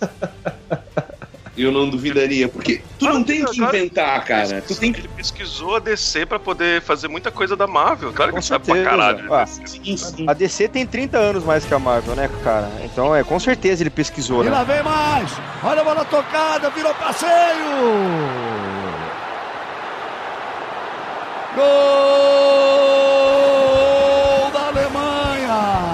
Eu não duvidaria. Porque tu não tem que inventar, cara. Tu tem que. Ele pesquisou a DC pra poder fazer muita coisa da Marvel. Claro que Com ele sabe pra certeza. caralho. de Ah. Sim, sim. A DC tem 30 anos mais que a Marvel, né, cara? Então, é, com certeza ele pesquisou, E né? lá vem mais. Olha a bola tocada, virou passeio. Gol da Alemanha.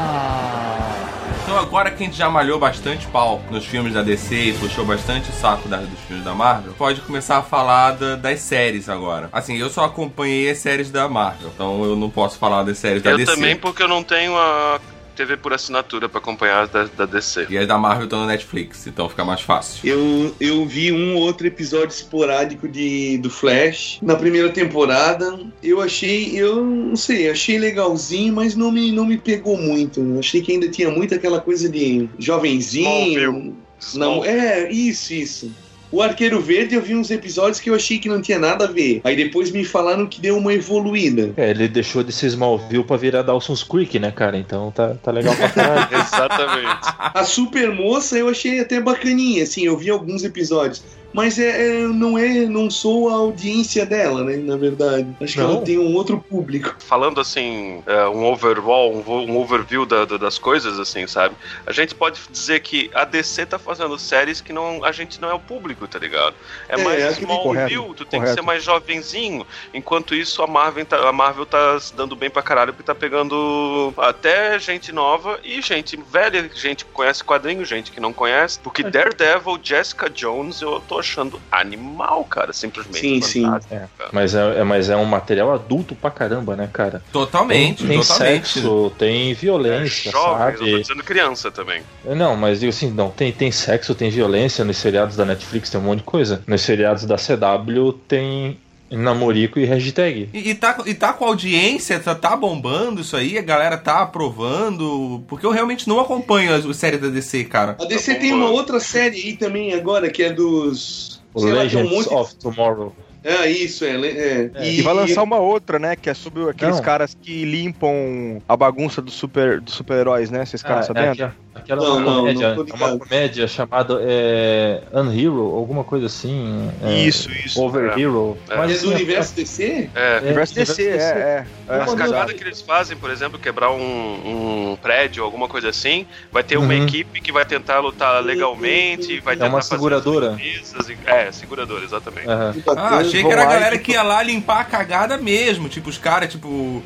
Agora que a gente já malhou bastante pau nos filmes da DC e puxou bastante o saco da- dos filmes da Marvel, pode começar a falar da- das séries agora. Assim, eu só acompanhei as séries da Marvel, então eu não posso falar das séries da Eu DC. também, porque eu não tenho a TV por assinatura pra acompanhar as da, da DC. E as da Marvel estão no Netflix, então fica mais fácil. Eu, eu vi um ou outro episódio esporádico de, do Flash na primeira temporada. Eu achei, eu não sei, achei legalzinho, mas não me, não me pegou muito. Eu achei que ainda tinha muito aquela coisa de jovenzinho. Não, é, isso, isso. O Arqueiro Verde eu vi uns episódios que eu achei que não tinha nada a ver. Aí depois me falaram que deu uma evoluída. É, ele deixou de ser Smallville pra virar Dawson's Creek, né, cara? Então tá, tá legal pra caralho. Exatamente. A Super Moça eu achei até bacaninha, assim, eu vi alguns episódios. Mas é, é- não é, não sou a audiência dela, né? Na verdade, acho que Não. ela tem um outro público. Falando assim, é, um overall, um, um overview da- da- das coisas, assim, sabe? A gente pode dizer que a DC tá fazendo séries que não, a gente não é o público, tá ligado? É, É, mais que- Smallville, tu tem que ser mais jovenzinho. Enquanto isso, a Marvel, tá, a Marvel tá se dando bem pra caralho, porque tá pegando até gente nova e gente velha, gente que conhece quadrinho, gente que não conhece. Porque Daredevil, Jessica Jones, eu tô achando animal, cara, simplesmente Sim, sim. fantástico. Mas é, é- mas é um material adulto pra caramba, né, cara? Totalmente, tem totalmente. sexo, tem É, violência, jovens, eu tô sabe? dizendo criança também. Não, mas digo assim, não, tem, tem sexo, tem violência nos seriados da Netflix, tem um monte de coisa. Nos seriados da CW tem namorico e hashtag. E, e tá, e tá com audiência, tá, tá bombando isso aí, a galera tá aprovando. Porque eu realmente não acompanho as, as séries da DC, cara. A DC Tá tem uma outra série aí também agora, que é dos. Sei lá, um Legends monte- of Tomorrow. É, isso, é. é. E vai lançar uma outra, né? Que é sobre aqueles Não. caras que limpam a bagunça dos super, dos super-heróis, né? Vocês ficaram Ah, sabendo? é aquela, aquela Não, é uma não, comédia, não é uma comédia chamada é, Unhero, alguma coisa assim. é, Isso, isso. Over É. Hero. É. É Mas, do assim, universo DC? É. Universo DC, é, é. é. As Uma cagadas das- que eles fazem, por exemplo, quebrar um, um prédio, alguma coisa assim, vai ter uma Uhum. equipe que vai tentar lutar legalmente, vai É tentar uma fazer seguradora. e- É, seguradora, exatamente. Que bacana. Ah, achei que era a galera que ia lá limpar a cagada mesmo. Tipo, os caras, tipo.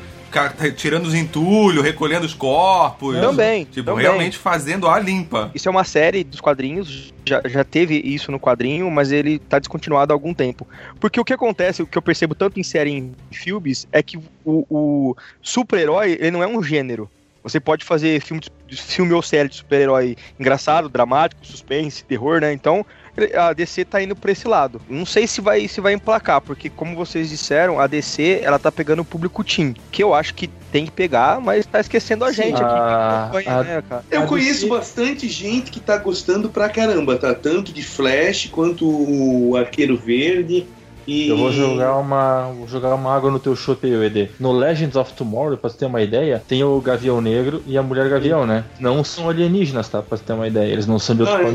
Tirando os entulhos, recolhendo os corpos. Também, Tipo, também. realmente fazendo a limpa. Isso é uma série dos quadrinhos, já, já teve isso no quadrinho, mas ele tá descontinuado há algum tempo. Porque o que acontece, o que eu percebo tanto em série em filmes, é que o, o super-herói, ele não é um gênero. Você pode fazer filme, de- filme ou série de super-herói engraçado, dramático, suspense, terror, né? Então, a DC tá indo pra esse lado. Não sei se vai, se vai emplacar, porque como vocês disseram, a DC, ela tá pegando o público teen, que eu acho que tem que pegar, mas tá esquecendo a gente aqui. A- que acompanha, a- né, cara? Eu A conheço DC bastante gente que tá gostando pra caramba, tá? Tanto de Flash quanto o Arqueiro Verde. E... Eu vou jogar uma, vou jogar uma água no teu chope aí, ED. No Legends of Tomorrow, pra você ter uma ideia, tem o Gavião Negro e a Mulher Gavião, né? Não são alienígenas, tá? Pra você ter uma ideia. Eles não são de outro Ah, é.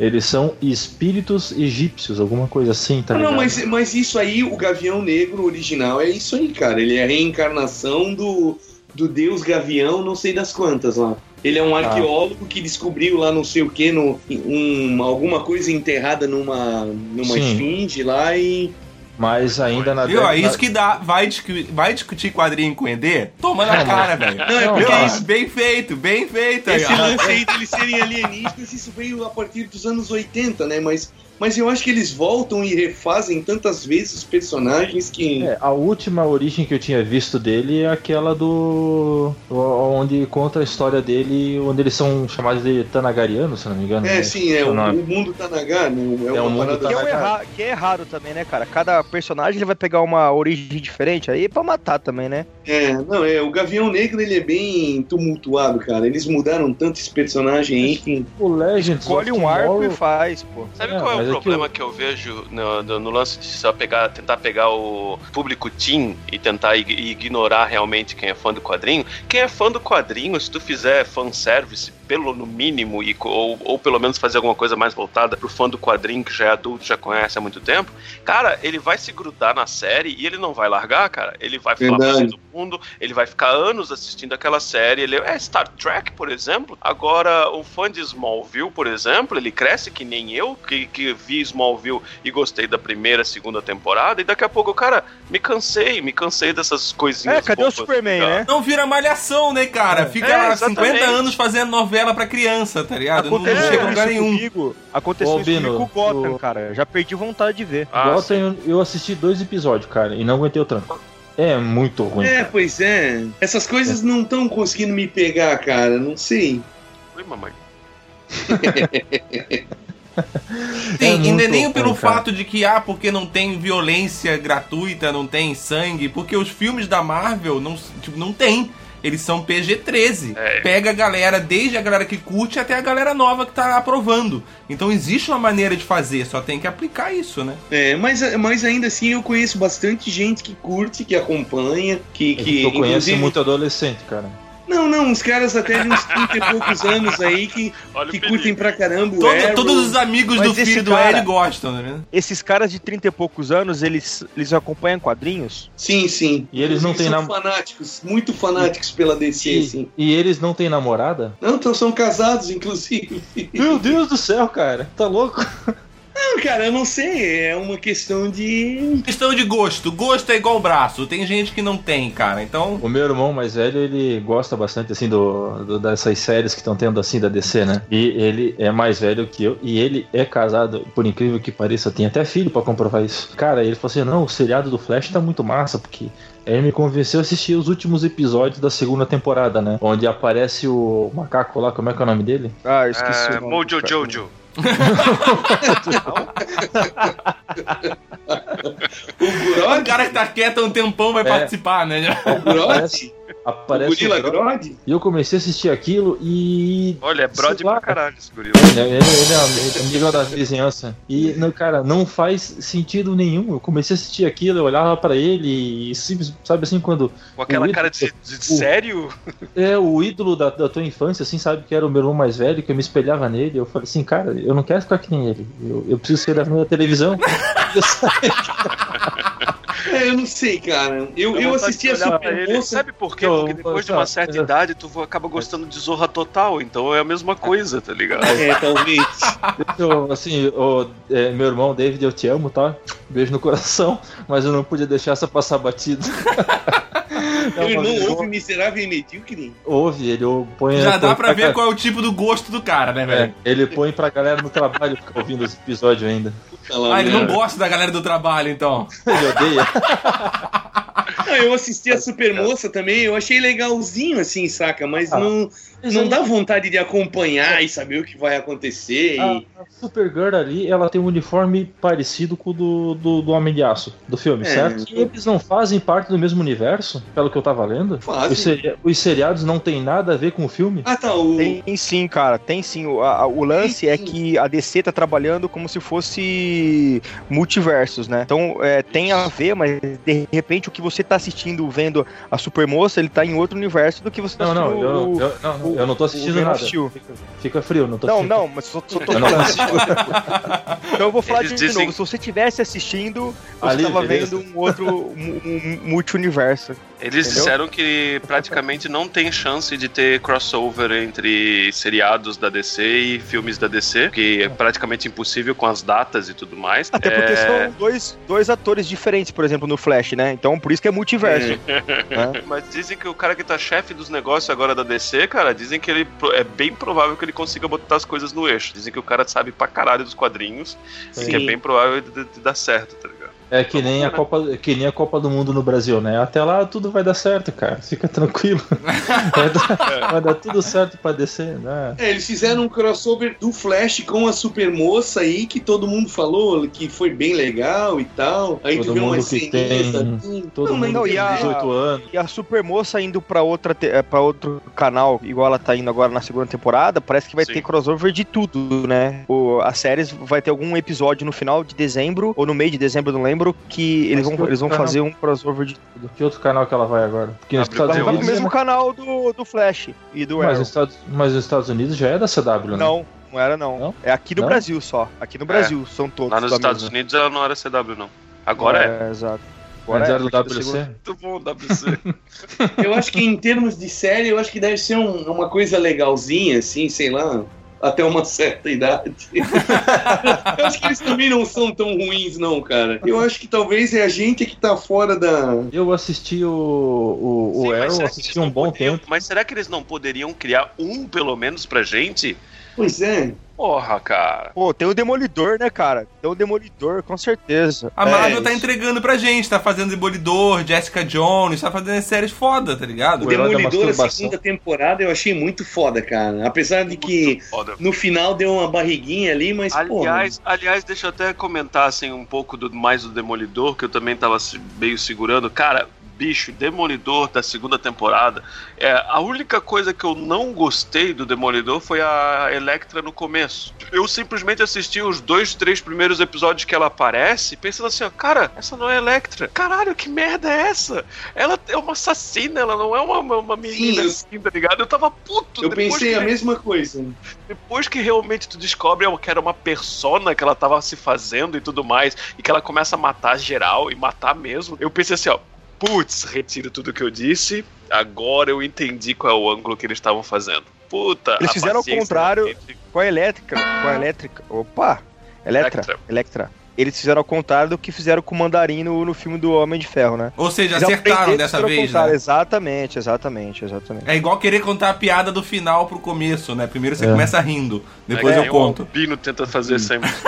Eles são espíritos egípcios, alguma coisa assim, tá Ah, ligado? não, mas, mas isso aí, o Gavião Negro original, é isso aí, cara. Ele é a reencarnação do, do deus Gavião, não sei das quantas lá. Ele é um arqueólogo que descobriu lá não sei o que, no, um, alguma coisa enterrada numa, numa Sim. esfinge lá e. Mas ainda na Viu? É isso que dá. Vai, discu- vai discutir quadrinho com o ED? Toma na cara, velho. Não, é porque cara. isso, Bem feito, bem feito. aí, esse ó. lance aí deles serem alienígenas, isso veio a partir dos anos 80, né? Mas, mas eu acho que eles voltam e refazem tantas vezes os personagens que. É, a última origem que eu tinha visto dele é aquela do. onde conta a história dele, onde eles são chamados de Tanagarianos, se não me engano. É, né? sim, é o, o mundo Tanagar, né? É, É mundo parada Que é, Tanagar. erra- que é errado também, né, cara? Cada personagem ele vai pegar uma origem diferente, aí é pra matar também, né? É, não, é, o Gavião Negro ele é bem tumultuado, cara. Eles mudaram tanto esse personagem aí que. O Legends Escolhe um arco e faz, pô. Sabe É, qual é o é que problema eu- que eu vejo no, no- no lance de só pegar, tentar pegar o público teen e tentar ig- ignorar realmente quem é fã do quadrinho? Quem é fã do quadrinho, se tu fizer fanservice, pelo no mínimo, e, ou, ou pelo menos fazer alguma coisa mais voltada pro fã do quadrinho que já é adulto, já conhece há muito tempo, cara, ele vai se grudar na série e ele não vai largar, cara. Ele vai falar pra todo mundo, ele vai ficar anos assistindo aquela série. Ele é Star Trek, por exemplo. Agora, o fã de Smallville, por exemplo, ele cresce que nem eu, que, que vi Smallville e gostei da primeira, segunda temporada, e daqui a pouco, cara, me cansei, me cansei dessas coisinhas. É, cadê o Superman, cara. né? Não vira malhação, né, cara? Fica É, lá exatamente. 50 anos fazendo novela pra criança, tá ligado? Não, não Aconteceu chega a lugar nenhum. comigo. Aconteceu Ô, isso comigo Bino, com o Gotham, o- cara. Já perdi vontade de ver. Ah, Gotham, eu- eu assisti dois episódios, cara, e não aguentei o tranco. É muito ruim. É, cara. pois é. Essas coisas não estão conseguindo me pegar, cara. Não sei. Oi, mamãe. Sim, É e não é nem pelo cara. fato de que, ah, porque não tem violência gratuita, não tem sangue, porque os filmes da Marvel não, tipo, não tem. Eles são PG-13. É. Pega a galera, desde a galera que curte até a galera nova que tá aprovando. Então existe uma maneira de fazer, só tem que aplicar isso, né? É, mas, mas ainda assim eu conheço bastante gente que curte, que acompanha, que. que eu conheço inclusive- muito adolescente, cara. Não, não, uns caras até de uns 30 e poucos anos aí que, Olha que curtem pra caramba o Todo- Arrow. todos os amigos Mas do filho do L gostam, né? Esses caras de 30 e poucos anos, eles, eles acompanham quadrinhos? Sim, sim. E eles não têm são nam- fanáticos, muito fanáticos pela DC, E, assim. e eles não têm namorada? Não, então são casados, inclusive. Meu Deus do céu, cara. Tá louco? Não, cara, eu não sei. É uma questão de. Questão de gosto. Gosto é igual braço. Tem gente que não tem, cara. Então. O meu irmão mais velho, ele gosta bastante, assim, do, do- dessas séries que estão tendo, assim, da DC, né? E ele é mais velho que eu. E ele é casado, por incrível que pareça, tem até filho pra comprovar isso. Cara, ele falou assim, não, o seriado do Flash tá muito massa, porque... Ele me convenceu a assistir os últimos episódios da segunda temporada, né? Onde aparece o macaco lá, como é que é o nome dele? Ah, esqueci É, o nome. Mojo cara. Jojo. O O cara que tá quieto há um tempão vai É. participar, né? O Grod? Aparece, O Gorila o Gro- Grod? E eu comecei a assistir aquilo e Olha, é lá. pra caralho esse gorila. Ele, ele- ele é amigo- da vizinhança. E, não, cara, não faz sentido nenhum. Eu comecei a assistir aquilo, eu olhava pra ele e, simples- sabe assim, quando Com aquela o cara de, ídolo- de sério? é o ídolo da, da tua infância, assim, sabe, que era o meu irmão mais velho, que eu me espelhava nele, eu falei assim, cara, eu não quero ficar que nem ele. Eu, eu preciso ser da minha televisão. Eu É, eu não sei, cara. Eu, eu vontade assisti a. Supermoça. Sabe por quê? Eu- Porque depois de eu- uma certa eu- idade, tu acaba gostando de Zorra Total. Então é a mesma coisa, tá ligado? É, talvez. eu, assim, o, é, meu irmão David, eu te amo, tá? Beijo no coração, mas eu não podia deixar essa passar batida. É irmão vez- ouve Miserável e Medíocre. Ouve, ele põe. Já dá põe pra ver cá- qual é o tipo do gosto do cara, né, É, velho? ele põe pra galera no trabalho ficar ouvindo os episódios ainda. Lá, Ah, ele não gosta da galera do trabalho, então. Ele odeia. Não, eu assisti a Supermoça também, eu achei legalzinho, assim, saca? Mas Ah, não, não dá vontade de acompanhar e saber o que vai acontecer. a, E... a Supergirl ali, ela tem um uniforme parecido com o do, do, do Homem de Aço, do filme, É, certo? E eles não fazem parte do mesmo universo, pelo que eu tava lendo? Fazem. Os, seri- os seriados não tem nada a ver com o filme? Ah, tá. O... Tem sim, cara, tem sim. O, a- o lance Tem é sim. que a DC tá trabalhando como se fosse multiversos, né? Então é, tem a ver, mas de repente o que você tá assistindo, vendo a Supermoça, ele tá em outro universo do que você tá Não, não, assistindo. eu, o- eu, não, não, eu não tô assistindo nada. Steel. Fica, frio, não tô Não, assistindo. não, mas só, só tô Eu não falando. Então eu vou falar Eles de dizem- novo. Se você estivesse assistindo, você Ali, tava beleza. vendo um outro um, um multi-universo. Eles Entendeu? disseram que praticamente não tem chance de ter crossover entre seriados da DC e filmes da DC, que é praticamente impossível com as datas e tudo mais. Até porque É, são dois, dois atores diferentes, por exemplo, no Flash, né? Então por isso que é multiverso. né? Mas dizem que o cara que tá chefe dos negócios agora da DC, cara, dizem que ele é bem provável que ele consiga botar as coisas no eixo. Dizem que o cara sabe pra caralho dos quadrinhos e que é Sim. bem provável de, de dar certo, tá ligado? É que nem, a Copa, que nem a Copa do Mundo no Brasil, né? Até lá tudo vai dar certo, cara. Fica tranquilo. Vai dar, vai dar tudo certo pra descer, né? É, eles fizeram um crossover do Flash com a Supermoça aí, que todo mundo falou que foi bem legal e tal. Aí Todo tu vê mundo umas que tem- assim. Todo Não, mundo não, tem e a- 18 anos. E a Supermoça indo pra outra te- pra outro canal, igual ela tá indo agora na segunda temporada, parece que vai Sim. ter crossover de tudo, né? O, a série vai ter algum episódio no final de dezembro, ou no meio de dezembro, não lembro, que eles vão, que eles vão canal? fazer um crossover de tudo. Que outro canal que ela vai agora? Porque nos Estados pra Vai pro Unidos. mesmo canal do, do Flash e do Mas Estados, mas nos Estados Unidos já é da CW, né? Não, não era não. Não? É aqui no Não? Brasil só. Aqui no Brasil são todos. Lá nos Estados mesma. Unidos ela não era CW, não. Agora é. é. Exato. Mas é, da WC? Muito bom, WC. Eu acho que em termos de série, eu acho que deve ser um- uma coisa legalzinha, assim, sei lá, até uma certa idade. eu acho que eles também não são tão ruins, não, cara. Eu acho que talvez é a gente que tá fora da. Eu assisti o, o, o Sim, mas Arrow, assisti um bom poderiam- tempo. Mas será que eles não poderiam criar um, pelo menos, pra gente? Pois é. Porra, cara. Pô, tem o Demolidor, né, cara? Tem o Demolidor, com certeza. A Marvel É, tá isso. entregando pra gente, tá fazendo Demolidor, Jessica Jones, tá fazendo séries foda, tá ligado? O Demolidor, a segunda temporada, eu achei muito foda, cara. Apesar de que no final deu uma barriguinha ali, mas, pô. Aliás, aliás, deixa eu até comentar assim, um pouco do, mais do Demolidor, que eu também tava meio segurando. Cara, bicho, Demolidor da segunda temporada, é, a única coisa que eu não gostei do Demolidor foi a Electra no começo. Eu simplesmente assisti os dois, três primeiros episódios que ela aparece, pensando assim, ó, cara, essa não é Electra. Caralho, que merda é essa? Ela é uma assassina, ela não é uma, uma, menina Sim, assim, tá ligado? Eu tava puto. Eu pensei que- a mesma coisa. depois que realmente tu descobre que era uma persona que ela tava se fazendo e tudo mais, e que ela começa a matar geral e matar mesmo, eu pensei assim, ó, putz, retiro tudo que eu disse, agora eu entendi qual é o ângulo que eles estavam fazendo. Puta, Eles fizeram ao paciência contrário. Com a elétrica. Com a elétrica. Opa! Electra. Electra. Electra. Eles fizeram ao contrário do que fizeram com o Mandarim no, no filme do Homem de Ferro, né? Ou seja, Eles acertaram dessa vez, né? Exatamente, exatamente, exatamente. É igual querer contar a piada do final pro começo, né? Primeiro você É. começa rindo, depois É, eu que conto. O Pino tenta fazer sempre.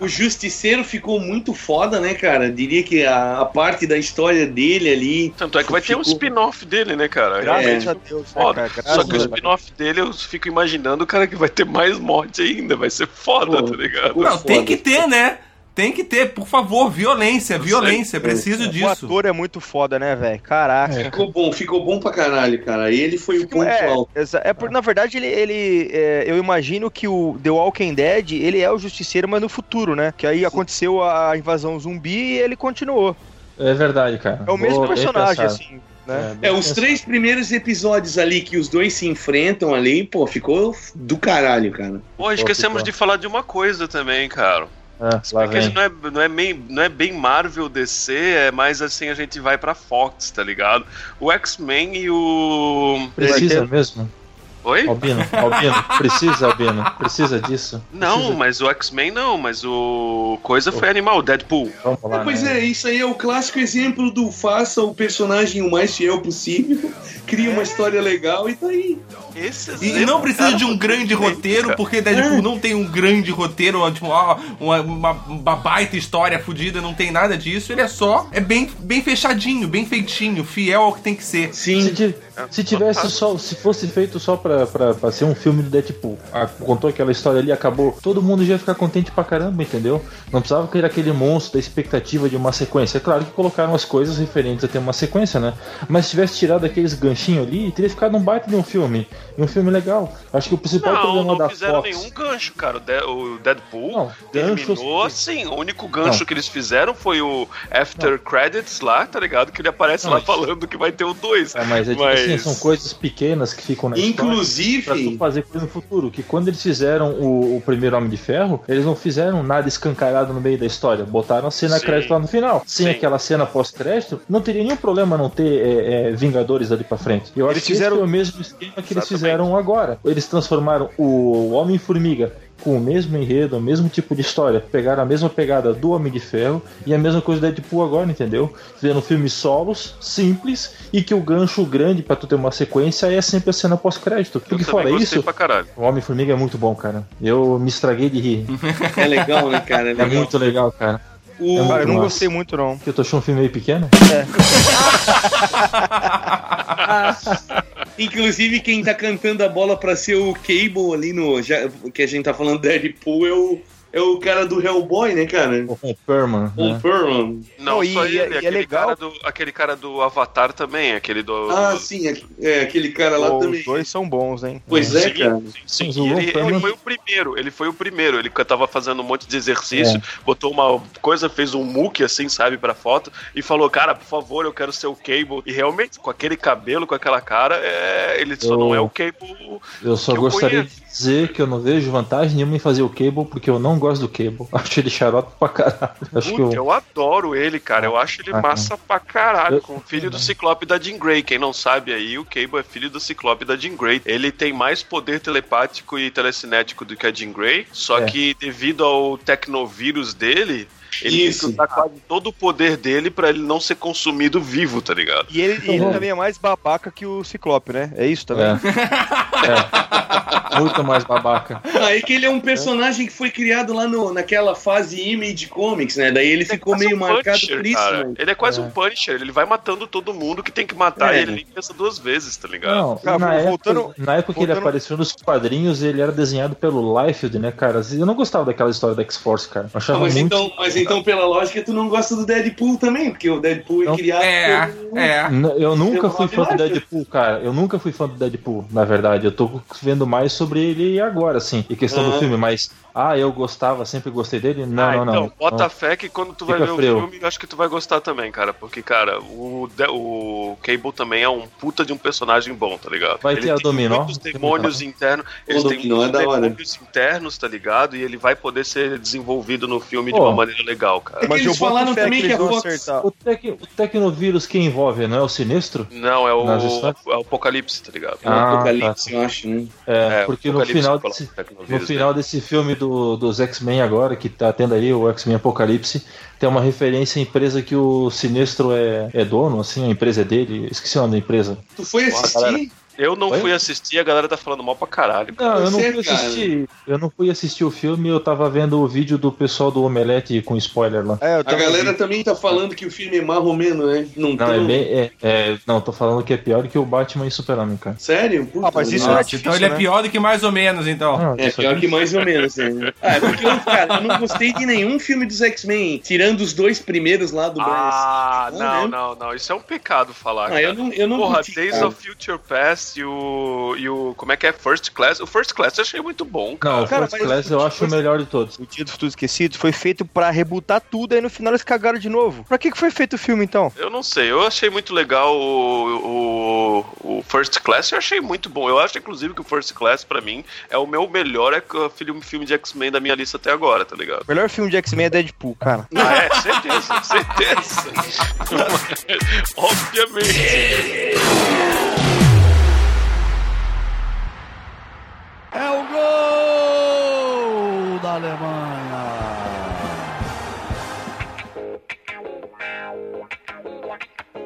O Justiceiro ficou muito foda, né, cara? Diria que a, a parte da história dele ali. Tanto é que vai ter um ficou- spin-off dele, né, cara? Graças Realmente a Deus, né, foda. cara? Graças Só que o spin-off dele eu fico imaginando, cara, que vai ter mais morte ainda. Vai ser foda, Pô, tá ligado? ficou Não, tem que ter, né? Tem que ter, por favor, violência, violência, preciso O disso. ator é muito foda, né, velho? Caraca. Ficou bom, ficou bom pra caralho, cara. Ele foi o ponto É, alto. é por, na verdade, ele, ele é, eu imagino que o The Walking Dead, ele é o justiceiro, mas no futuro, né? Que aí aconteceu a invasão zumbi e ele continuou. É verdade, cara. É o mesmo personagem, assim, né? bem É, os pensado. três primeiros episódios ali que os dois se enfrentam ali, pô, ficou do caralho, cara. Pô, esquecemos ficou. de falar de uma coisa também, cara. Ah, Porque não é, não, é bem, não é bem Marvel DC, é mais assim a gente vai pra Fox, tá ligado? O X-Men e o. Precisa mesmo? Oi? Albino, Albino, precisa, Albino, precisa disso. Não, Precisa- mas o X-Men não, mas o. Coisa foi animal, o Deadpool. Vamos lá, pois né? é, isso aí é o clássico exemplo do faça o personagem o mais fiel possível, cria uma história legal e tá aí. Esse E, e não precisa cara, de um grande roteiro, cara. porque Deadpool não tem um grande roteiro, uma, tipo, ó, uma, uma, uma baita história fodida, não tem nada disso. Ele é só, é bem, bem fechadinho, bem feitinho, fiel ao que tem que ser. Se, Sim. Se tivesse só, se fosse feito só pra, pra, pra ser um filme do Deadpool, ah, contou aquela história ali, acabou, todo mundo já ia ficar contente pra caramba, entendeu? Não precisava criar aquele monstro da expectativa de uma sequência. É claro que colocaram as coisas referentes a ter uma sequência, né? Mas se tivesse tirado aqueles ganchinhos ali, teria ficado um baita de um filme. E um filme legal. Acho que o principal Não, problema não da fizeram Fox. nenhum gancho, cara. O, De- o Deadpool Não, ganchos- terminou assim. O único gancho Não. que eles fizeram foi o After Credits lá, tá ligado? Que ele aparece Não, lá mas- falando que vai ter o 2. É, mas é tipo assim, são coisas pequenas que ficam na Inclusive, fazer coisa no futuro. Que quando eles fizeram o, o primeiro Homem de Ferro, eles não fizeram nada escancarado no meio da história. Botaram a cena Sim. crédito lá no final. Sem Sim. aquela cena pós-crédito, não teria nenhum problema não ter é, é, Vingadores ali pra frente. Eu Eles acho que fizeram- esse foi o mesmo esquema que eles Exatamente. fizeram agora. Eles transformaram o Homem-Formiga com o mesmo enredo, o mesmo tipo de história. Pegaram a mesma pegada do Homem de Ferro e a mesma coisa do Deadpool agora, entendeu? Fazendo filmes solos, simples, e que o gancho grande pra tu ter uma sequência é sempre a cena pós-crédito. Porque fora isso, o Homem-Formiga é muito bom, cara. Eu me estraguei de rir. é legal, né, cara? É É legal. muito legal, cara. O- Cara, eu não Nossa. gostei muito, não. Porque eu tô achando um filme meio pequeno. Inclusive, quem tá cantando a bola pra ser o Cable ali no. Já, que a gente tá falando Deadpool é o, é o cara do Hellboy, né, cara? O Perlman, O né? Perlman. Não, Não, e- só ele, e é aquele, legal- cara do, aquele cara do Avatar também, aquele do. Ah, sim, é, é, aquele cara lá também. Os dois são bons, hein? Pois é, Sim, cara. sim, sim. E o ele, ele foi o primeiro, ele foi o primeiro. Ele tava fazendo um monte de exercício, É. botou uma coisa, fez um muque assim, sabe, pra foto, e falou, cara, por favor, eu quero ser o Cable. E realmente, com aquele cabelo, com aquela cara, é, ele só Eu- não é o Cable. Eu só que eu gostaria conheço. Dizer que eu não vejo vantagem nenhuma em fazer o Cable, porque eu não gosto do Cable. Acho ele xarope pra caralho. Acho Puta, eu... eu adoro ele, cara. Eu acho ele Ah, massa pra caralho. Eu- Com filho do Ciclope da Jean Grey. Quem não sabe aí, o Cable é filho do Ciclope da Jean Grey. Ele tem mais poder telepático e telecinético do que a Jean Grey. Só É. que devido ao tecnovírus dele, ele Isso. tem que usar quase todo o poder dele pra ele não ser consumido vivo, tá ligado? E ele, e ele também é mais babaca que o Ciclope, né? É isso também? É. É. Muito mais babaca. É que ele é um personagem que foi criado lá no, naquela fase Image Comics, né? Daí ele ficou quase meio um marcado Punisher, por isso, cara. né? Ele é quase É. um Punisher, ele vai matando todo mundo que tem que matar É. ele, nem pensa duas vezes, tá ligado? Não, Cara, na, voltando- época, na época que ele voltando- apareceu nos quadrinhos, ele era desenhado pelo Liefeld, né, cara? Eu não gostava daquela história da X-Force, cara. Eu achava mas, muito. então, mas então, pela lógica, tu não gosta do Deadpool também, porque o Deadpool é Não. criado É, pelo- é. Eu nunca fui fã do. Deadpool, cara. Eu nunca fui fã do Deadpool, na verdade. Eu tô vendo mais sobre ele agora, assim, em questão do Aham. filme, mas. Ah, eu gostava, sempre gostei dele? Não, ah, não, então, não. bota Não. fé que quando tu vai Fica ver frio. o filme, eu acho que tu vai gostar também, cara. Porque, cara, o, De- o Cable também é um puta de um personagem bom, tá ligado? Vai ele ter a tem Dominó? muitos demônios internos. Eles têm é muitos hora. demônios internos, tá ligado? E ele vai poder ser desenvolvido no filme de uma maneira legal, cara. É que eles falaram também que vão Fox- acertar. O, tec, o Tecnovírus que envolve, não é o Sinistro? Não, é o, é o Apocalipse, tá ligado? É um Ah, apocalipse, eu acho, né? É, É, porque no final, desse, o no final desse filme do, dos X-Men agora, que tá tendo aí o X-Men Apocalipse, tem uma referência à empresa que o Sinistro é, é dono, assim, a empresa é dele. Esqueci o nome da empresa. Tu foi assistir? Eu não Oi? fui assistir, a galera tá falando mal pra caralho. Não, eu não fui assistir. Eu não fui assistir o filme, eu tava vendo o vídeo do pessoal do Omelete com spoiler lá. É, A galera vi. também tá falando que o filme é marromeno, né? Não, Não, é tão- bem. É, é- não, tô falando que é pior que o Batman e Superman, cara. Sério? Puta, Ah, mas isso não. é Nossa, difícil, então ele é né? pior do que mais ou menos, então. Não, É, isso pior que mais ou menos, né? Ah, é porque eu, cara, eu não gostei de nenhum filme dos X-Men, tirando os dois primeiros lá do Ah, Brian. não, né? não, não. Isso é um pecado falar. Ah, cara. eu não, eu não Porra, Days of Future Past e o, e o. Como é que é? First Class? O First Class eu achei muito bom, cara. Não, o Cara, First Class eu acho o melhor de todos. O Dia do Futuro Esquecido foi feito pra rebutar tudo, aí no final eles cagaram de novo. Pra que, que foi feito o filme então? Eu não sei, eu achei muito legal o, o, o First Class, eu achei muito bom. Eu acho, inclusive, que o First Class, pra mim, é o meu melhor é, filme, filme de X-Men da minha lista até agora, tá ligado? O melhor filme de X-Men é Deadpool, cara. Ah, é, certeza, certeza. Obviamente. É o gol da Alemanha.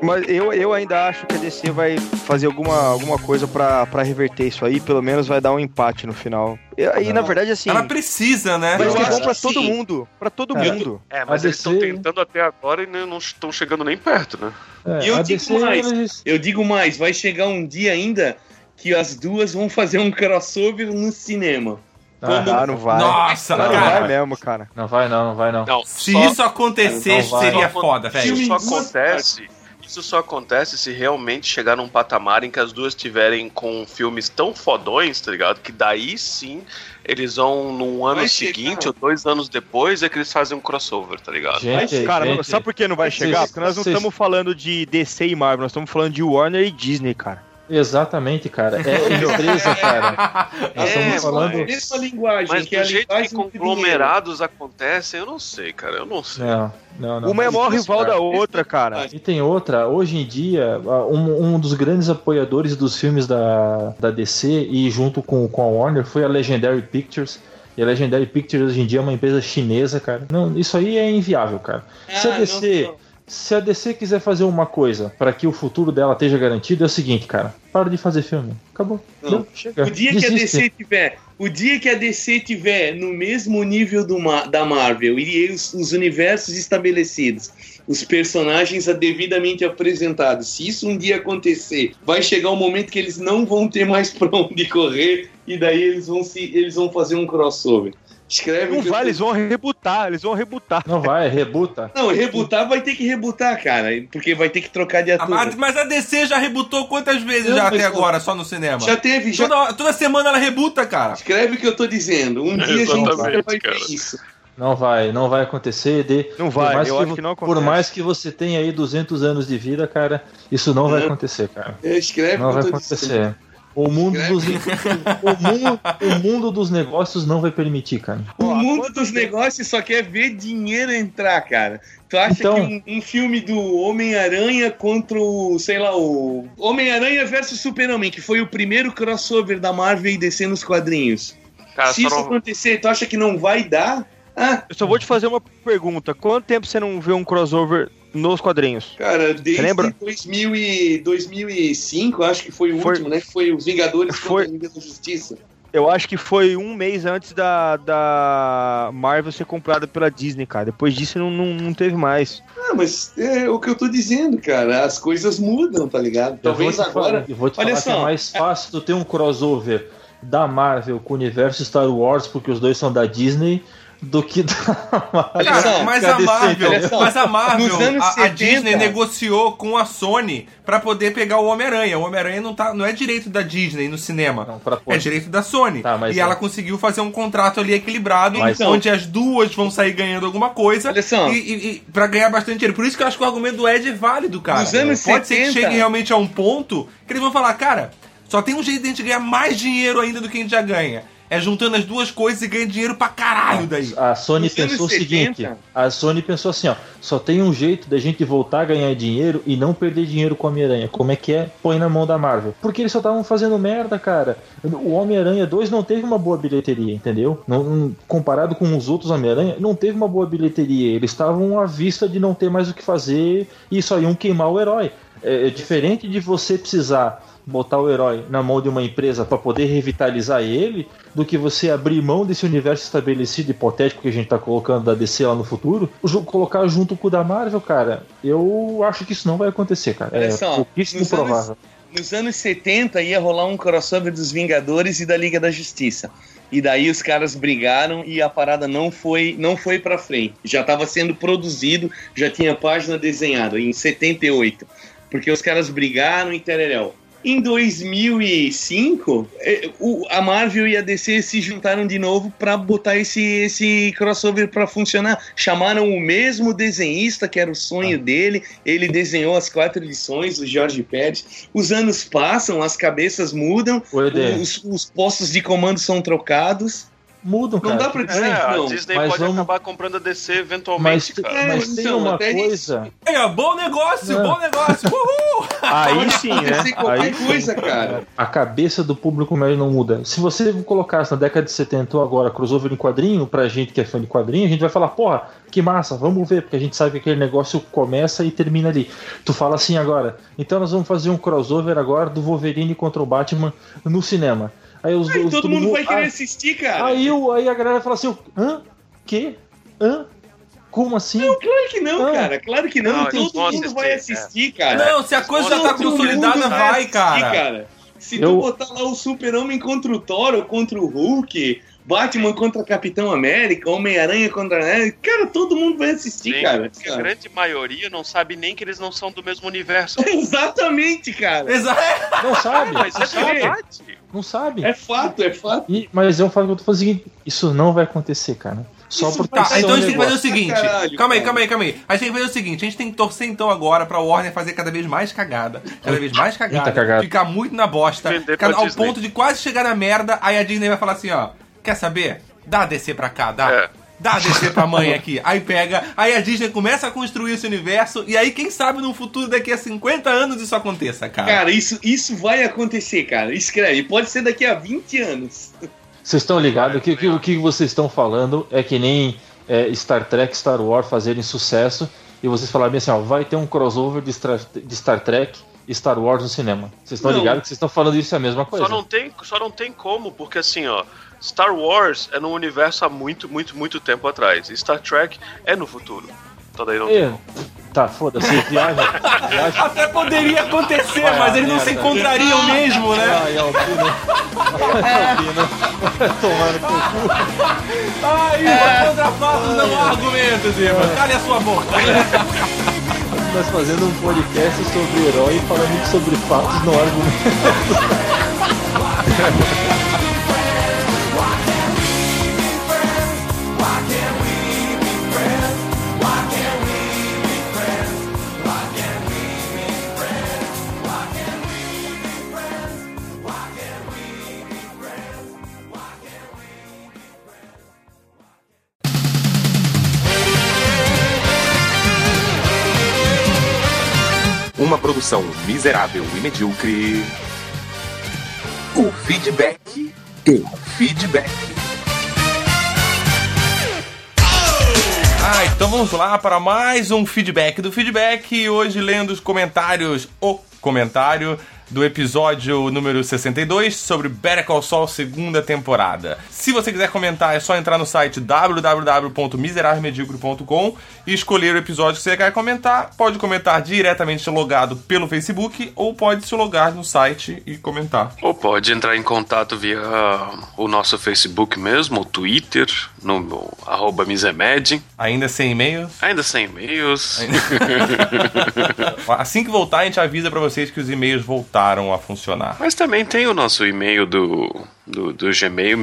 Mas eu, eu ainda acho que a DC vai fazer alguma, alguma coisa pra, pra reverter isso aí, pelo menos vai dar um empate no final. E, e, na verdade, assim, Ela precisa, né? eu ser acho bom pra que todo sim. mundo. Pra todo Cara, mundo. É, mas A eles estão DC tentando até agora e não estão chegando nem perto, né? É, E eu digo DC, mais. Eu digo mais, vai chegar um dia ainda que as duas vão fazer um crossover no cinema. Quando- Ah, não vai. Nossa, não cara. vai mesmo, cara. Não vai não, não vai não. Não, Se só- isso acontecesse, Não seria foda, velho. Isso só acontece. Isso só acontece se realmente chegar num patamar em que as duas tiverem com filmes tão fodões, tá ligado? Que daí sim eles vão num ano Vai seguinte chegar. ou dois anos depois é que eles fazem um crossover, tá ligado? Gente, Cara, não- gente, sabe por que não vai chegar? Porque nós não estamos falando de DC e Marvel, nós estamos falando de Warner e Disney, cara. Exatamente, cara. É empresa, cara. Nós É, estamos falando. mas- mesma linguagem, Mas que do a jeito que linguagem do conglomerados acontecem, eu não sei, cara, eu não sei. Não, não, não. Uma é maior rival da outra, cara. E tem outra, hoje em dia, um, um dos grandes apoiadores dos filmes da, da DC e junto com, com a Warner foi a Legendary Pictures. E a Legendary Pictures hoje em dia é uma empresa chinesa, cara. Não, isso aí é inviável, cara. Se a Ah, DC, não, não. Se a DC quiser fazer uma coisa para que o futuro dela esteja garantido, é o seguinte, cara. Para de fazer filme. Acabou. Não. Chega. O dia que a Desiste. DC tiver, o dia que a DC tiver no mesmo nível do da Marvel e os, os universos estabelecidos, os personagens devidamente apresentados, se isso um dia acontecer, vai chegar um momento que eles não vão ter mais pra onde correr e daí eles vão se eles vão fazer um crossover. Escreve Não eu vai, tô- eles vão rebutar, eles vão rebutar. Não vai, rebuta. Não, rebutar vai ter que rebutar, cara, porque vai ter que trocar de Ah, ator. Mas, mas a DC já rebutou quantas vezes Não, já até agora, só no cinema? Já teve, já Toda, toda semana ela rebuta, cara. Escreve o que eu tô dizendo. Um dia a gente vai cara. ver isso. Não vai, não vai acontecer. De, Não por vai, eu que acho que não Por acontece. mais que você tenha aí 200 anos de vida, cara, isso não vai Não. acontecer, cara. É, Escreve Não o vai que eu tô dizendo. O mundo, dos, o, mundo, o mundo dos negócios não vai permitir, cara. O mundo dos negócios só quer ver dinheiro entrar, cara. Tu acha Então- que um, um filme do Homem-Aranha contra o, sei lá, o. Homem-Aranha versus Super-Homem, que foi o primeiro crossover da Marvel e DC nos quadrinhos. Cara, Se isso não- acontecer, tu acha que não vai dar? Ah, Eu só vou te fazer uma pergunta. Quanto tempo você não vê um crossover nos quadrinhos? cara, desde lembra? 2000 e 2005, acho que foi o Foi- último, né? Que foi os Vingadores Foi- contra a Liga da Justiça. Eu acho que foi um mês antes da, da Marvel ser comprada pela Disney, cara. Depois disso não, não, não teve mais. Ah, mas é o que eu tô dizendo, cara. As coisas mudam, tá ligado? Talvez eu vou te agora. Falar, eu vou te Olha falar que é mais fácil tu ter um crossover da Marvel com o universo Star Wars, porque os dois são da Disney, do que da Marvel. Olha Cara, só, mas, a Marvel, mas a Marvel, a, a 70. Disney negociou com a Sony pra poder pegar o Homem-Aranha. O Homem-Aranha não, tá, não é direito da Disney no cinema. Não, pra É direito da Sony. Tá, mas e é. ela conseguiu fazer um contrato ali equilibrado, Mas- onde as duas vão sair ganhando alguma coisa. E, e, e pra ganhar bastante dinheiro. Por isso que eu acho que o argumento do Ed é válido, cara. Nos anos Pode ser que 70. chegue realmente a um ponto que eles vão falar, cara, só tem um jeito de a gente ganhar mais dinheiro ainda do que a gente já ganha. É juntando as duas coisas e ganhar dinheiro pra caralho daí. A Sony pensou o seguinte: 70. a Sony pensou assim, ó, só tem um jeito da gente voltar a ganhar dinheiro e não perder dinheiro com o Homem-Aranha. Como é que é? Põe na mão da Marvel. Porque eles só estavam fazendo merda, cara. O Homem-Aranha 2 não teve uma boa bilheteria, entendeu? Não, não- comparado com os outros Homem-Aranha, não teve uma boa bilheteria. Eles estavam à vista de não ter mais o que fazer e só iam queimar o herói. É, é diferente de você precisar botar o herói na mão de uma empresa para poder revitalizar ele, do que você abrir mão desse universo estabelecido hipotético que a gente tá colocando da DC lá no futuro, colocar junto com o da Marvel, cara. Eu acho que isso não vai acontecer, cara. Olha É só, pouquíssimo nos anos- provável. Nos anos 70 ia rolar um crossover dos Vingadores e da Liga da Justiça. E daí os caras brigaram e a parada não foi, não foi para frente. Já estava sendo produzido, já tinha página desenhada em 78. Porque os caras brigaram e tereréu. Em 2005, eh, o- a Marvel e a DC se juntaram de novo para botar esse, esse crossover para funcionar. Chamaram o mesmo desenhista, que era o sonho dele. Ele desenhou as quatro edições, o Jorge Pérez. Os anos passam, as cabeças mudam, os, os postos de comando são trocados. Mudam, Não cara. dá pra dizer É, a não. Disney mas pode vamos- acabar comprando a DC Mas, eventualmente, cara. É, mas tem então, uma coisa. É, bom negócio, Não. bom negócio. Uhul! Aí sim, né? qualquer Aí sim. coisa, cara. A cabeça do público médio não muda. Se você colocasse na década de 70 ou agora crossover em quadrinho, pra gente que é fã de quadrinho, a gente vai falar, porra, que massa, vamos ver, porque a gente sabe que aquele negócio começa e termina ali. Tu fala assim agora, então nós vamos fazer um crossover agora do Wolverine contra o Batman no cinema. Aí os Aí os- todo mundo vai querer ah, assistir, cara. Aí, o- aí a galera fala assim, hã? Que? Hã? Como assim? Claro que não, Não. cara. Claro que não. Não, todo mundo vai assistir, assistir, cara. Não, se a coisa já tá consolidada, vai, assistir, cara. Se Eu- tu botar lá o Super-Homem contra o Thor ou contra o Hulk, Batman contra Capitão América, Homem-Aranha contra. Cara, todo mundo vai assistir, Sim, cara. a grande maioria não sabe nem que eles não são do mesmo universo. Exatamente, cara. Exato. Não sabe, Mas não é verdade. não sabe. É fato, é fato. E- mas eu falo que eu tô falando o seguinte, isso não vai acontecer, cara. Só Isso por Tá, então a gente tem que fazer o seguinte. pra caralho, calma aí, calma aí, calma aí. A gente tem que fazer o seguinte: a gente tem que torcer então agora pra Warner fazer cada vez mais cagada. Cada vez mais cagada. Ficar muito na bosta. Ficar ao Disney. ponto de quase chegar na merda. Aí a Disney vai falar assim: ó, quer saber? Dá a DC pra cá, dá. É. Dá a DC pra mãe aqui. Aí pega, aí a Disney começa a construir esse universo. E aí, quem sabe, no futuro, daqui a 50 anos, isso aconteça, cara. Cara, isso, isso vai acontecer, cara. Escreve. Pode ser daqui a 20 anos. Vocês estão ligados que, que o que vocês estão falando é que nem é, Star Trek, Star Wars fazerem sucesso e vocês falarem assim, ó, vai ter um crossover de Star, de Star Trek e Star Wars no cinema. Vocês estão ligados que vocês estão falando isso é a mesma coisa. Só não, tem, só não tem como, porque assim, ó, Star Wars é no universo há muito, muito, muito tempo atrás. E Star Trek é no futuro. Então daí não É, tá, foda-se, viagem. viagem. Até poderia acontecer, Vai mas eles não se encontrariam mesmo, né? Ai, Albino. Ai, Albino. Vai tomar no cu. Ai, contra fatos não há argumentos, Ivan. Cale a sua boca. Nós fazendo um podcast sobre herói e falando sobre fatos no argumento. Uma produção miserável e medíocre. O feedback. O feedback. Ah, então vamos lá para mais um feedback do feedback. Hoje lendo os comentários, o comentário do episódio número 62 sobre Better Call Saul segunda temporada. Se você quiser comentar, é só entrar no site www.miserávelmedíocre.com e escolher o episódio que você quer comentar. Pode comentar diretamente logado pelo Facebook ou pode se logar no site e comentar. Ou pode entrar em contato via o nosso Facebook mesmo, o Twitter, no, no arroba Misemed. Ainda sem e-mails? Ainda sem e-mails. Assim que voltar, a gente avisa pra vocês que os e-mails voltaram a funcionar. Mas também tem o nosso e-mail do, do, do Gmail,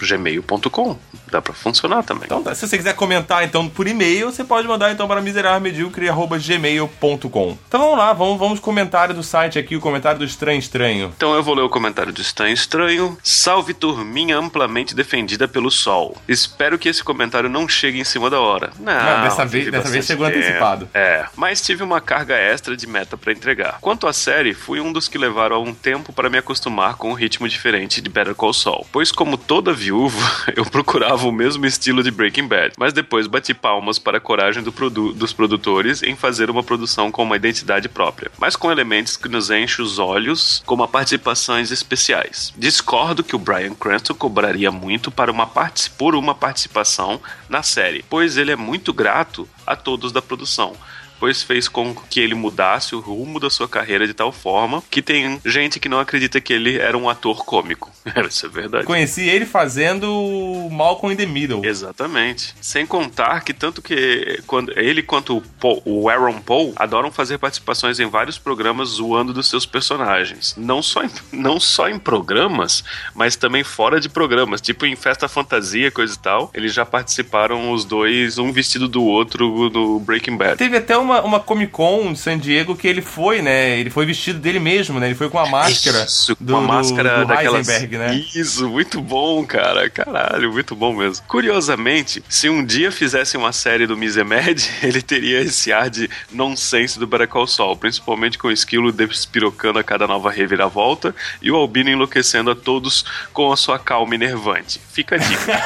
miserávelmedíocre.gmail.com. Dá pra funcionar também. Então, tá. se você quiser comentar então por e-mail, você pode mandar então para miserávelmedíocre.gmail.com. Então vamos lá, vamos, vamos comentário do site aqui, o comentário do Estranho Estranho. Então eu vou ler o comentário do Estranho Estranho. Salve turminha amplamente defendida pelo sol. Espero que esse comentário não chegue em cima da hora. Não, Não, dessa vez- dessa vez chegou tempo. antecipado. É, mas tive uma carga extra de meta pra entregar. Quanto à série, fui um dos que levaram algum tempo para me acostumar com um ritmo diferente de Better Call Saul, pois como toda viúva, eu procurava o mesmo estilo de Breaking Bad, mas depois bati palmas para a coragem do produ- dos produtores em fazer uma produção com uma identidade própria, mas com elementos que nos enchem os olhos, como participações especiais. Discordo que o Bryan Cranston cobraria muito para uma por uma participação na série, pois ele é muito grato a todos da produção pois fez com que ele mudasse o rumo da sua carreira de tal forma que tem gente que não acredita que ele era um ator cômico. Isso é verdade. Conheci ele fazendo Malcolm in the Middle. Exatamente. Sem contar que tanto que quando ele quanto o, Paul- o Aaron Paul adoram fazer participações em vários programas zoando dos seus personagens. Não só em, não só em programas, mas também fora de programas, tipo em festa fantasia, coisa e tal. Eles já participaram os dois, um vestido do outro no Breaking Bad. Teve até uma, uma Comic Con de San Diego que ele foi, né? Ele foi vestido dele mesmo, né? Ele foi com a máscara Isso, do, com a do- máscara do daquelas... Heisenberg, né? Isso, muito bom, cara. Caralho, muito bom mesmo. Curiosamente, se um dia fizesse uma série do Misemed, ele teria esse ar de nonsense do Better Call Saul, principalmente com o esquilo despirocando a cada nova reviravolta e o Albino enlouquecendo a todos com a sua calma enervante. Fica a dica.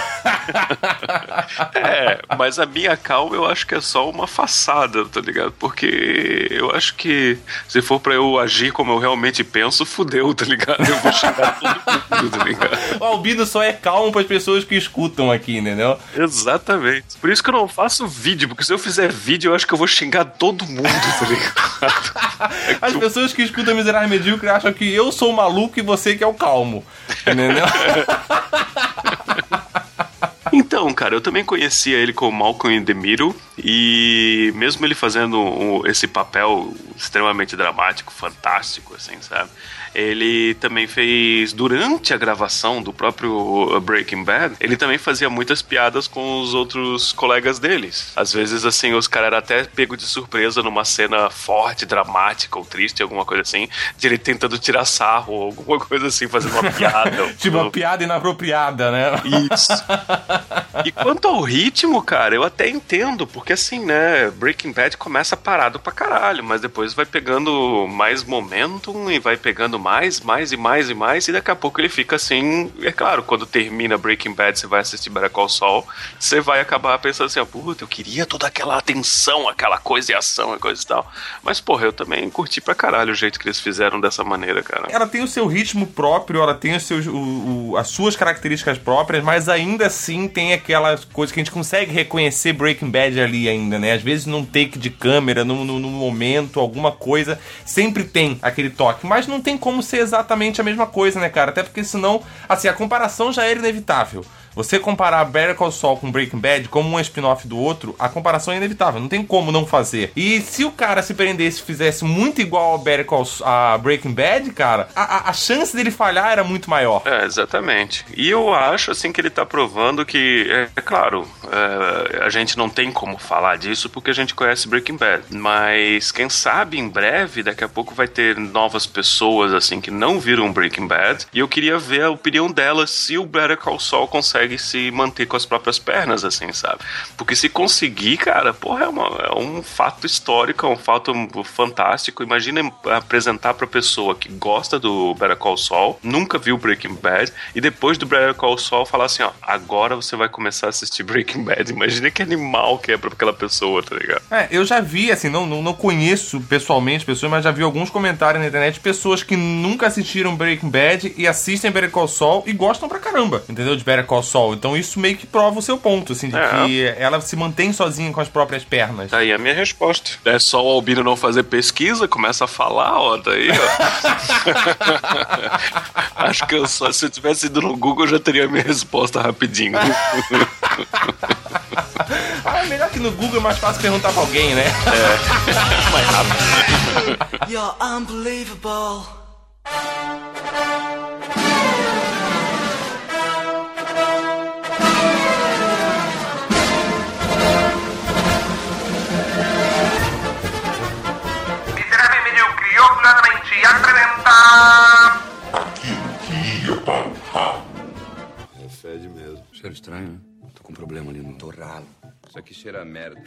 é, mas a minha calma eu acho que é só uma façada, tá ligado? Porque eu acho que se for pra eu agir como eu realmente penso, fudeu, tá ligado? Eu vou xingar todo mundo, tá ligado? O Albino só é calmo para as pessoas que escutam aqui, entendeu? Exatamente. Por isso que eu não faço vídeo, porque se eu fizer vídeo, eu acho que eu vou xingar todo mundo, tá ligado? As pessoas que escutam Miserável Medíocre acham que eu sou o maluco e você que é o calmo. Entendeu? Então, cara, eu também conhecia ele como Malcolm in the Middle e mesmo ele fazendo esse papel extremamente dramático, fantástico, assim, sabe? Ele também fez, durante a gravação do próprio Breaking Bad, ele também fazia muitas piadas com os outros colegas deles. Às vezes, assim, os caras eram até pego de surpresa numa cena forte, dramática ou triste, alguma coisa assim, de ele tentando tirar sarro ou alguma coisa assim, fazendo uma piada. tipo, uma piada inapropriada, né? Isso. E quanto ao ritmo, cara, eu até entendo, porque assim, né, Breaking Bad começa parado pra caralho, mas depois vai pegando mais momentum e vai pegando mais, mais e mais e mais, e daqui a pouco ele fica assim. É claro, quando termina Breaking Bad, você vai assistir Better Call Saul, você vai acabar pensando assim, ó, puta, eu queria toda aquela atenção, aquela coisa e ação e coisa e tal. Mas, porra, eu também curti pra caralho o jeito que eles fizeram dessa maneira, cara. Ela tem o seu ritmo próprio, ela tem o- o- as suas características próprias, mas ainda assim tem aquelas coisas que a gente consegue reconhecer Breaking Bad ali ainda, né? Às vezes num take de câmera, num, num- num momento, alguma coisa, sempre tem aquele toque. Mas não tem como ser exatamente a mesma coisa, né, cara? Até porque senão, assim, a comparação já era inevitável. Você comparar Better Call Saul com Breaking Bad como um spin-off do outro, a comparação é inevitável, não tem como não fazer. E se o cara se prendesse e fizesse muito igual a Better Call a Breaking Bad, cara, a, a- a chance dele falhar era muito maior. É, exatamente. E eu acho, assim, que ele tá provando que, é, é claro, é, a gente não tem como falar disso porque a gente conhece Breaking Bad. Mas, quem sabe, em breve, daqui a pouco vai ter novas pessoas, assim, que não viram Breaking Bad. E eu queria ver a opinião delas se o Better Call Saul consegue consegue se manter com as próprias pernas, assim, sabe? Porque se conseguir, cara, porra, é, uma- é um fato histórico, é um fato fantástico. Imagina apresentar pra pessoa que gosta do Better Call Saul, nunca viu Breaking Bad, e depois do Better Call Saul falar assim, ó, agora você vai começar a assistir Breaking Bad. Imagina que animal que é pra aquela pessoa, tá ligado? É, eu já vi, assim, não, não, não conheço pessoalmente pessoas, mas já vi alguns comentários na internet de pessoas que nunca assistiram Breaking Bad e assistem Better Call Saul e gostam pra caramba, entendeu? De Better Call Saul. Então isso meio que prova o seu ponto, assim, de É. que ela se mantém sozinha com as próprias pernas. Tá aí a minha resposta. É só o Albino não fazer pesquisa, começa a falar, ó, daí, ó. Acho que eu só, se eu tivesse ido no Google, eu já teria a minha resposta rapidinho. Ah, melhor que no Google é mais fácil perguntar pra alguém, né? Mais rápido. You're unbelievable. Apresenta... É fede mesmo. Cheiro estranho, né? Tô com um problema ali no torralo. Isso aqui cheira a merda.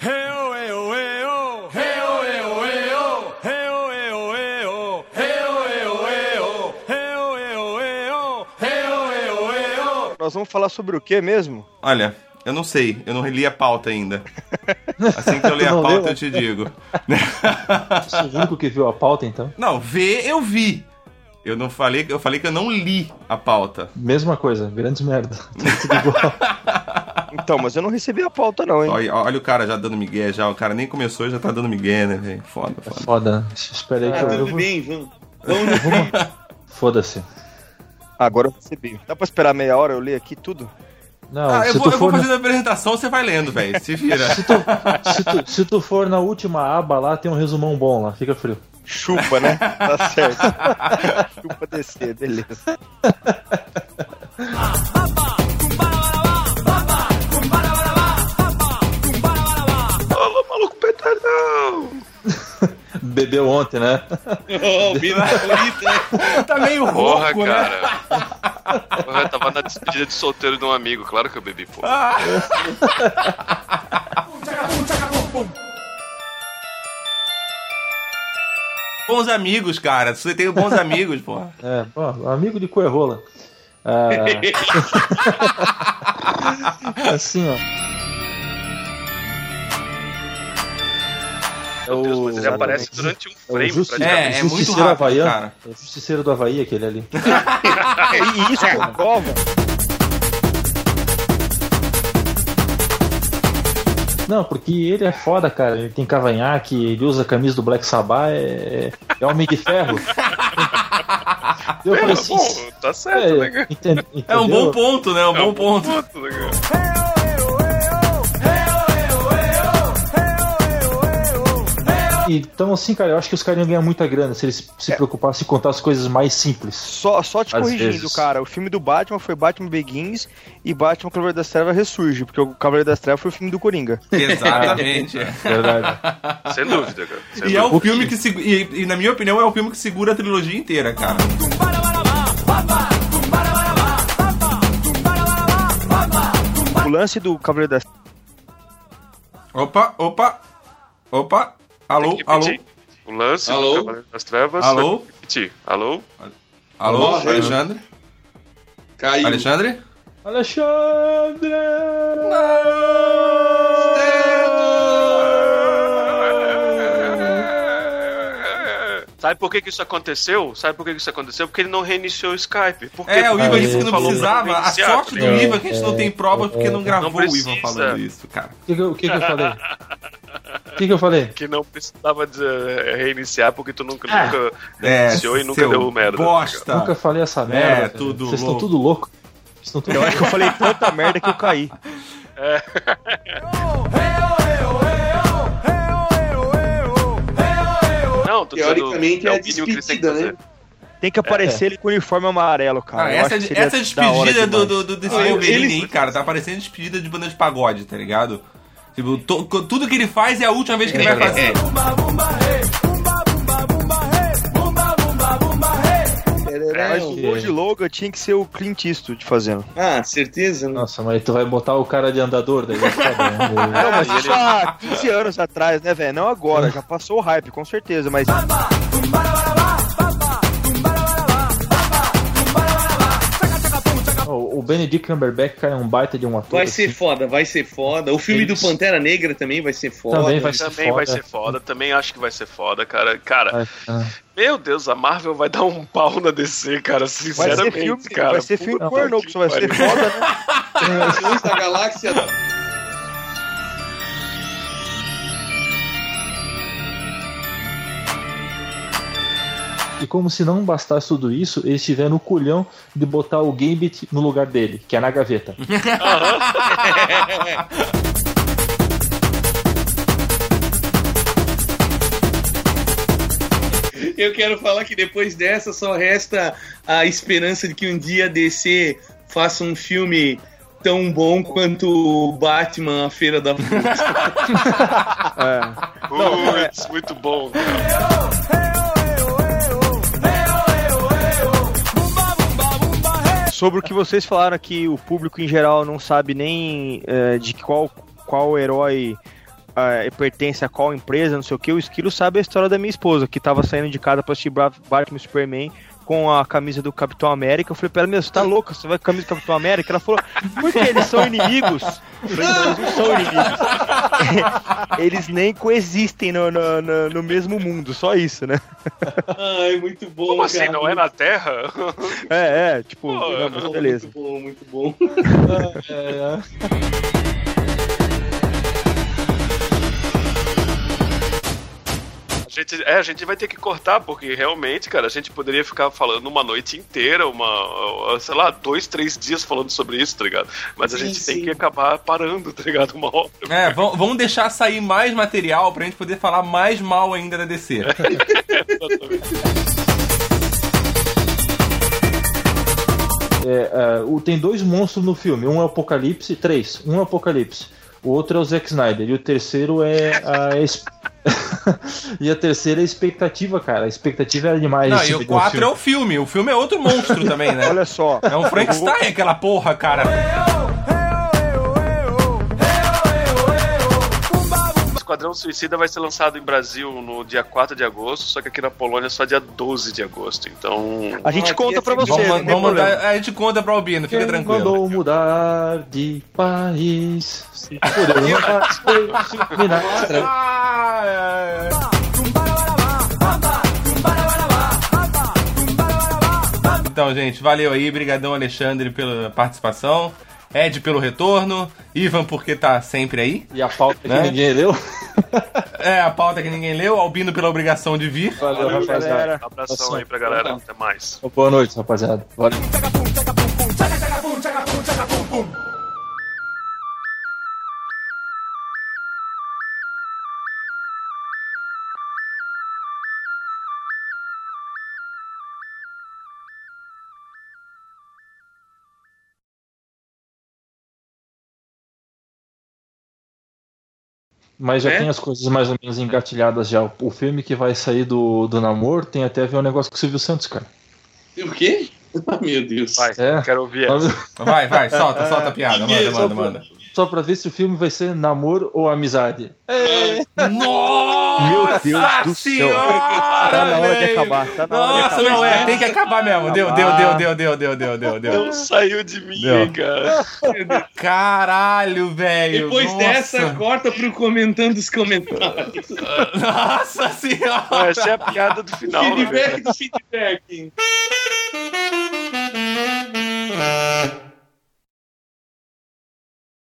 Nós vamos falar sobre o que mesmo? Olha, eu não sei, eu não li a pauta ainda. Assim que eu ler a pauta, leu? eu te digo. Você é o único que viu a pauta, então? Não, ver eu vi. Eu não falei, eu falei que eu não li a pauta. Mesma coisa, grandes merda. Tudo igual. Então, mas eu não recebi a pauta não, hein? Olha, olha o cara já dando migué, já. O cara nem começou e já tá dando migué, né, velho? Foda, foda. Foda. Espera aí que Ah, eu, eu tudo vou. bem, vamos. Vamos. Foda-se. Agora eu recebi. Dá pra esperar meia hora eu ler aqui tudo? Não, Ah, eu se vou, eu vou na- fazendo a apresentação, você vai lendo, velho. Se vira. Se tu, se, tu, se tu for na última aba lá, tem um resumão bom lá, fica frio. Chupa, né? Tá certo. Chupa descer, beleza. Alô, maluco petardão! Bebeu ontem, né? Ó, o Bino favorito, né? tá meio Porra, rouco, né? cara. Porra, eu tava na despedida de solteiro de um amigo, claro que eu bebi, pô. Bons amigos, cara. Você tem bons amigos, porra. É, pô, amigo de Coerrola. Ah, assim, ó. É Meu Deus, mas ele o- aparece durante um É o frame, justi- praticamente. É, é muito Justiceiro rápido, havaiano. cara. É o justiceiro do Havaí, aquele ali. E isso comprova. Não, porque ele é foda, cara. Ele tem cavanhaque, ele usa a camisa do Black Sabbath, é, é homem de ferro. Eu falei assim, Pô, tá certo, né, é, cara? enten- É um bom ponto, né? É um bom ponto. Puta, né, Então, assim, cara, eu acho que os caras iam ganhar muita grana se eles se preocupassem em contar as coisas mais simples. Só, só te corrigindo, vezes. cara. O filme do Batman foi Batman Begins e Batman Cavaleiro das Trevas ressurge, porque o Cavaleiro das Trevas foi o filme do Coringa. Exatamente. Verdade. Sem dúvida, cara. Sem E é dúvida. o filme que segu- e, e na minha opinião é o filme que segura a trilogia inteira, cara. O lance do Cavaleiro das Opa, opa, opa. Alô, alô. O lance Alô? do Cavaleiro das Trevas. Alô? repetir. Alô? alô, Morreu. Alexandre? Caiu. Alexandre? Alexandre! Sabe por que, que isso aconteceu? Sabe por que, que isso aconteceu? Porque ele não reiniciou o Skype. Por quê? É, o Ivan disse que não precisava. A sorte do? Ivan é que a gente não tem provas porque não gravou o Ivan falando isso, cara. O que, que eu falei? O que, que eu falei? Que não precisava de, eh, reiniciar porque tu nunca, Ah. nunca É, reiniciou e nunca deu merda. Bosta. Nunca falei essa merda. cara. tudo Vocês estão tudo louco. Vocês estão tudo Eu acho que eu falei tanta merda que eu caí. Não, tô Teoricamente dizendo, é a o mínimo que têm que despedida, né? fazer. Tem que aparecer ele com o uniforme amarelo, cara. Ah, essa, essa despedida do, do, do, desse Ah, Wolverine cara, tá parecendo despedida de banda de pagode, tá ligado? Tipo, to- co- tudo que ele faz é a última vez que ele vai fazer. Mas o Gold Logan tinha que ser o Clint Eastwood fazendo. Ah, certeza? Não. Nossa, mas tu vai botar o cara de andador daí. bom. Não, mas isso há 15 anos atrás, né, velho? Não agora, já passou o hype, com certeza, mas. Benedict Cumberbatch, cara, é um baita de um ator. Vai ser assim. foda, vai ser foda. O filme do Isso. Pantera Negra também vai ser foda. Também vai ser Também vai foda. ser foda, também acho que vai ser foda, cara. Cara, Vai- ah. meu Deus, a Marvel vai dar um pau na DC, cara, Vai sinceramente, ser filme, cara. vai ser filme pornô, que vai ser foda, né? Guardiões da Galáxia. E como se não bastasse tudo isso, eles tiveram o culhão de botar o Gambit no lugar dele, que é na gaveta. Eu quero falar que depois dessa só resta a esperança de que um dia a DC faça um filme tão bom quanto o Batman, a Feira da Fruta. É. Muito bom. Sobre o que vocês falaram que o público em geral não sabe nem é, de qual, qual herói é, pertence a qual empresa, não sei o que, o Esquilo sabe a história da minha esposa, que tava saindo de casa pra assistir Batman Superman com a camisa do Capitão América. Eu falei pra ela, meu, você tá louca? Você vai com a camisa do Capitão América? Ela falou, porque eles são inimigos. Eu falei, eles não são inimigos. eles nem coexistem no, no, no- no mesmo mundo, só isso, né? Ai, muito bom, Como assim, cara. não é na Terra? É, é, tipo, Pô, não, mas Muito beleza. bom, muito bom. A gente, é, a gente vai ter que cortar, porque realmente, cara, a gente poderia ficar falando uma noite inteira, uma, sei lá, dois, três dias falando sobre isso, tá ligado? Mas a Sim, gente tem sim. que acabar parando, tá ligado? Uma hora. É, vamos deixar sair mais material pra gente poder falar mais mal ainda da DC. É, o- tem dois monstros no filme. Um é o Apocalipse, três. Um é o Apocalipse. O outro é o Zack Snyder. E o terceiro é a. e a terceira é a expectativa, cara. A expectativa era demais. Não, e o tipo de 4 é filme. o filme. O filme é outro monstro também, né? Olha só. É um Frankenstein aquela porra, cara. Esquadrão Suicida vai ser lançado em Brasil no dia 4 de agosto, só que aqui na Polônia é só dia 12 de agosto. Então. A gente Aqui conta pra sempre- você, Vamos, vamos mandar, a gente conta pra Albino, fica Quem tranquilo. mandou mudar de país? Se. Então, gente, valeu aí. Brigadão, Alexandre, pela participação. Ed pelo retorno. Ivan, porque tá sempre aí. E a pauta que Né? ninguém leu? É, a pauta que ninguém leu. Albino pela obrigação de vir. Valeu, Valeu, rapaziada. galera. Abração aí pra galera. Até mais. Boa noite, rapaziada. Valeu. Mas já É? tem as coisas mais ou menos engatilhadas já. O filme que vai sair do, do namoro tem até a ver um negócio com o Silvio Santos, cara. O quê? Ah, meu Deus. Vai, É. quero ouvir essa. Vai, vai, solta, solta a piada. Manda, manda, manda. Só pra ver se o filme vai ser namoro ou amizade. Nossa Meu Deus do céu. Senhora, Tá na hora de velho. acabar, tá na hora de Nossa, acabar. não é, tem que acabar mesmo. Deu, deu, deu, deu, deu, deu, deu, deu, deu. Não saiu de mim, Deu. cara. Caralho, velho. Depois Nossa. dessa, corta pro comentando os comentários. Nossa senhora. Essa é a piada do final. né? feedback do feedback.